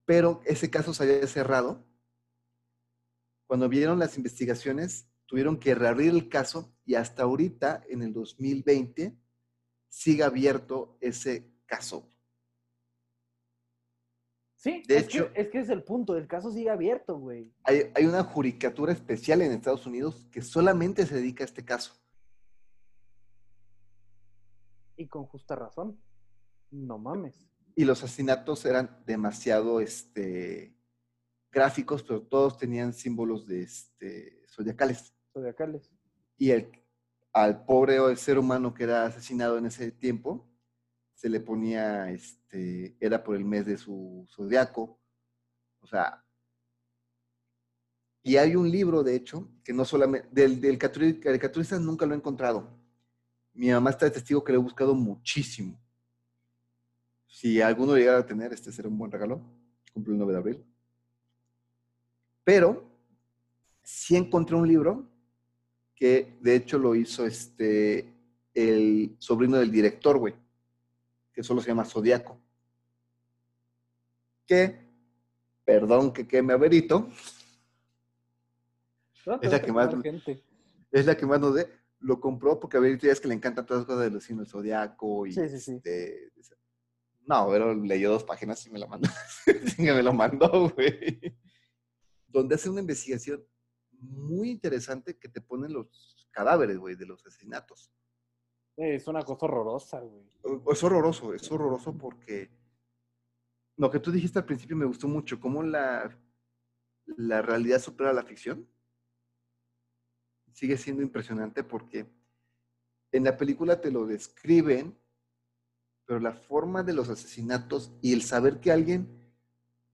Pero ese caso se había cerrado. Cuando vieron las investigaciones, tuvieron que reabrir el caso y hasta ahorita, en el 2020, sigue abierto ese caso. Sí, De es, hecho- que, es que es el punto, el caso sigue abierto, güey. Hay, hay una judicatura especial en Estados Unidos que solamente se dedica a este caso. Y con justa razón. No mames. Y los asesinatos eran demasiado este, gráficos, pero todos tenían símbolos de este, zodiacales. Zodiacales. y el, al pobre o el ser humano que era asesinado en ese tiempo se le ponía, este, era por el mes de su zodiaco. O sea, y hay un libro, de hecho, que no solamente, del, del caturi- caricaturista nunca lo he encontrado. Mi mamá está de testigo que lo he buscado muchísimo. Si alguno llegara a tener, este será un buen regalo. Cumple el 9 de abril. Pero sí encontré un libro que de hecho lo hizo este el sobrino del director, güey, que solo se llama Zodíaco. Que, perdón que queme a Berito, No, Es la que más- gente. es la que más nos dé, lo compró porque a Berito ya es que le encantan todas las cosas de los signos del Zodíaco y Sí, sí, sí. este, no, pero leyó dos páginas y me la mandó. *laughs* Me lo mandó, güey. Donde hace una investigación muy interesante que te ponen los cadáveres, güey, de los asesinatos. Es una cosa horrorosa, güey. Es horroroso, es horroroso porque lo que tú dijiste al principio me gustó mucho, cómo la, la realidad supera la ficción. sigue siendo impresionante porque en la película te lo describen, pero la forma de los asesinatos y el saber que alguien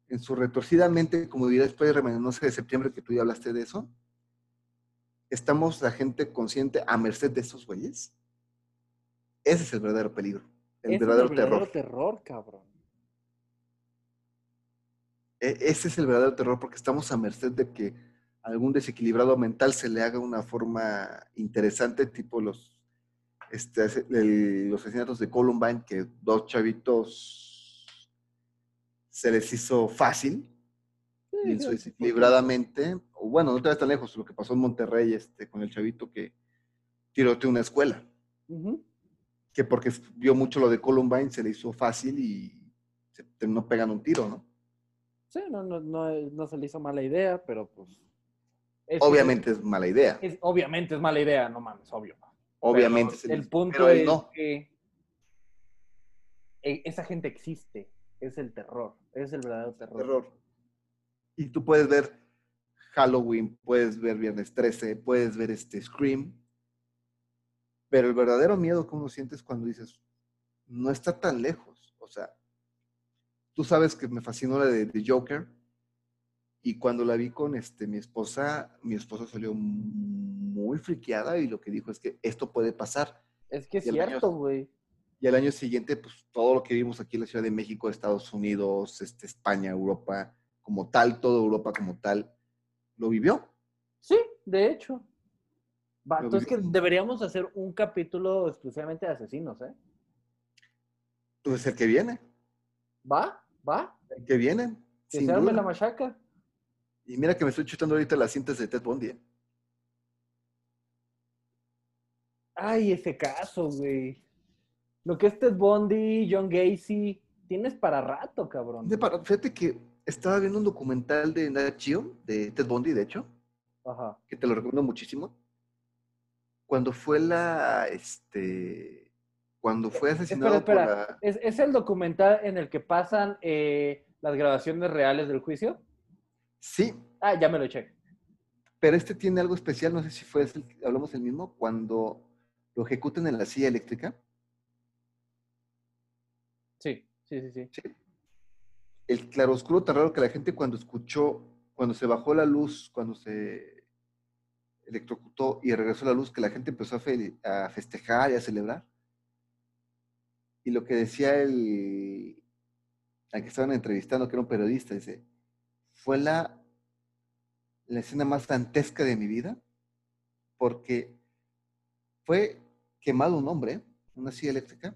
en su retorcida mente, como diría después de 11 de septiembre que tú ya hablaste de eso, estamos la gente consciente a merced de esos güeyes. Ese es el verdadero peligro, el Ese verdadero es el verdadero terror. terror, cabrón. E- Ese es el verdadero terror porque estamos a merced de que algún desequilibrado mental se le haga una forma interesante, tipo los, este, el- los asesinatos de Columbine, que dos chavitos se les hizo fácil, o bueno, no te vas tan lejos, lo que pasó en Monterrey este, con el chavito que tiroteó una escuela, que porque vio mucho lo de Columbine se le hizo fácil y se terminó pegando un tiro, ¿no? Sí, no, no, no, no se le hizo mala idea, pero pues. es- Obviamente es mala idea. es- obviamente es mala idea, no mames, obvio. Obviamente. Pero se el hizo, punto es no. que e- esa gente existe. Es el terror. Es el verdadero terror. terror. Y tú puedes ver Halloween, puedes ver Viernes 13, puedes ver este Scream, pero el verdadero miedo que uno siente es cuando dices, no está tan lejos. O sea, tú sabes que me fascinó la de, de Joker, y cuando la vi con este, mi esposa, mi esposa salió muy friqueada y lo que dijo es que esto puede pasar. Es que es cierto, güey. Y al año siguiente, pues todo lo que vimos aquí en la Ciudad de México, Estados Unidos, este, España, Europa, como tal, toda Europa como tal, lo vivió. Sí, de hecho. Va, entonces que deberíamos hacer un capítulo exclusivamente de asesinos, ¿eh? Pues el que viene, ¿Va? ¿Va? el que viene. Que se arme la machaca. Y mira que me estoy chutando ahorita las cintas de Ted Bundy. ¿eh? Ay, ese caso, güey. Lo que es Ted Bundy, John Gacy, tienes para rato, cabrón. De para- Fíjate que estaba viendo un documental de Nat Geo, de Ted Bundy, de hecho, Ajá. que te lo recomiendo muchísimo. Cuando fue la, este, cuando fue asesinado espera. por la... ¿Es, es el documental en el que pasan eh, las grabaciones reales del juicio? Sí, Ah, ya me lo eché. Pero este tiene algo especial, no sé si fue, el- hablamos el mismo, cuando lo ejecutan en la silla eléctrica, Sí, sí, sí, sí. El claroscuro tan raro que la gente cuando escuchó, cuando se bajó la luz, cuando se electrocutó y regresó la luz, que la gente empezó a, fe- a festejar y a celebrar. Y lo que decía el, al que estaban entrevistando, que era un periodista, dice, fue la, la escena más dantesca de mi vida, porque fue quemado un hombre, una silla eléctrica,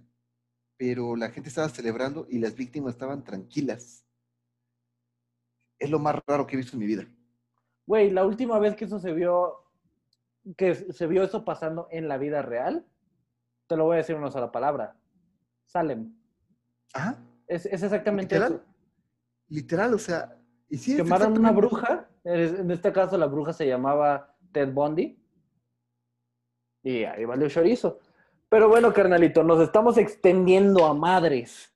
pero la gente estaba celebrando y las víctimas estaban tranquilas. Es lo más raro que he visto en mi vida. Güey, la última vez que eso se vio, que se vio eso pasando en la vida real, te lo voy a decir una sola palabra. Salem. Ajá, Es, es exactamente literal. eso. Literal, o sea, y sí, es Quemaron una bruja, en este caso la bruja se llamaba Ted Bundy, y ahí valió chorizo. Pero bueno, carnalito, nos estamos extendiendo a madres.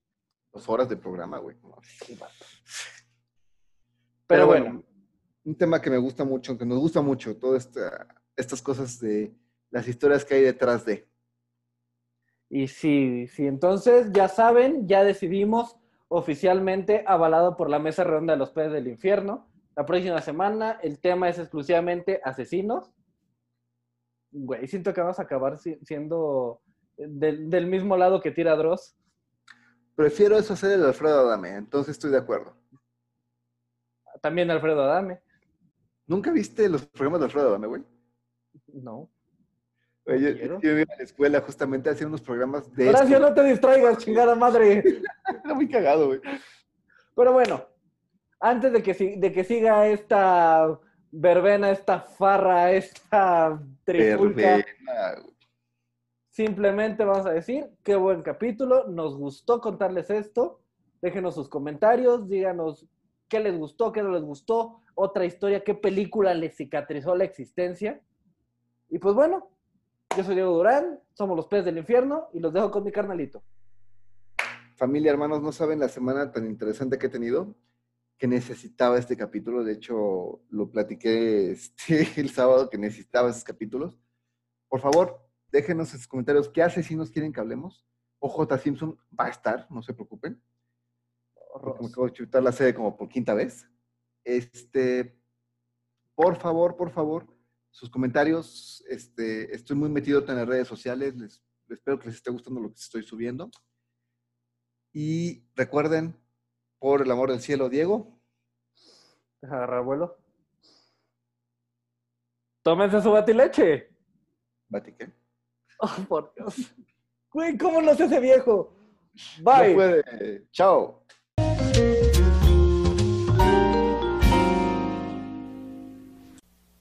Dos horas de programa, güey. Pero, bueno, Un tema que me gusta mucho, que nos gusta mucho, todas esta- estas cosas de las historias que hay detrás de. y sí, sí, entonces ya saben, ya decidimos oficialmente, avalado por la Mesa Redonda de los Peces del Infierno. La próxima semana el tema es exclusivamente asesinos. Güey, siento que vamos a acabar si- siendo del, del mismo lado que tira Dross. Prefiero eso hacer el Alfredo Adame, entonces estoy de acuerdo. También Alfredo Adame. ¿Nunca viste los programas de Alfredo Adame, güey? No. Oye, yo, quiero. yo iba a la escuela justamente a hacer unos programas de Horacio, esto. no te distraigas, *laughs* chingada madre. Era muy cagado, güey. Pero bueno, antes de que, de que siga esta verbena, esta farra, esta trifulca, güey. simplemente vamos a decir qué buen capítulo, nos gustó contarles esto. Déjenos sus comentarios, díganos qué les gustó, qué no les gustó, otra historia, qué película les cicatrizó la existencia. Y pues bueno, yo soy Diego Durán, somos los peces del infierno y los dejo con mi carnalito. Familia, hermanos, no saben la semana tan interesante que he tenido. que necesitaba este capítulo. De hecho, lo platiqué *laughs* este, el sábado que necesitaba esos capítulos. Por favor, déjenos en sus comentarios qué asesinos quieren que hablemos. OJ Simpson va a estar, no se preocupen. Porque me acabo de chutar la serie como por quinta vez. Este, por favor, por favor, sus comentarios. Este, estoy muy metido en las redes sociales. Les, espero que les esté gustando lo que estoy subiendo. Y recuerden, por el amor del cielo, Diego. Deja agarrar vuelo. Tómense su batileche. ¿Batiqué? Oh, por Dios. Güey, ¿cómo no sé ese viejo? Bye. No puede. Chao.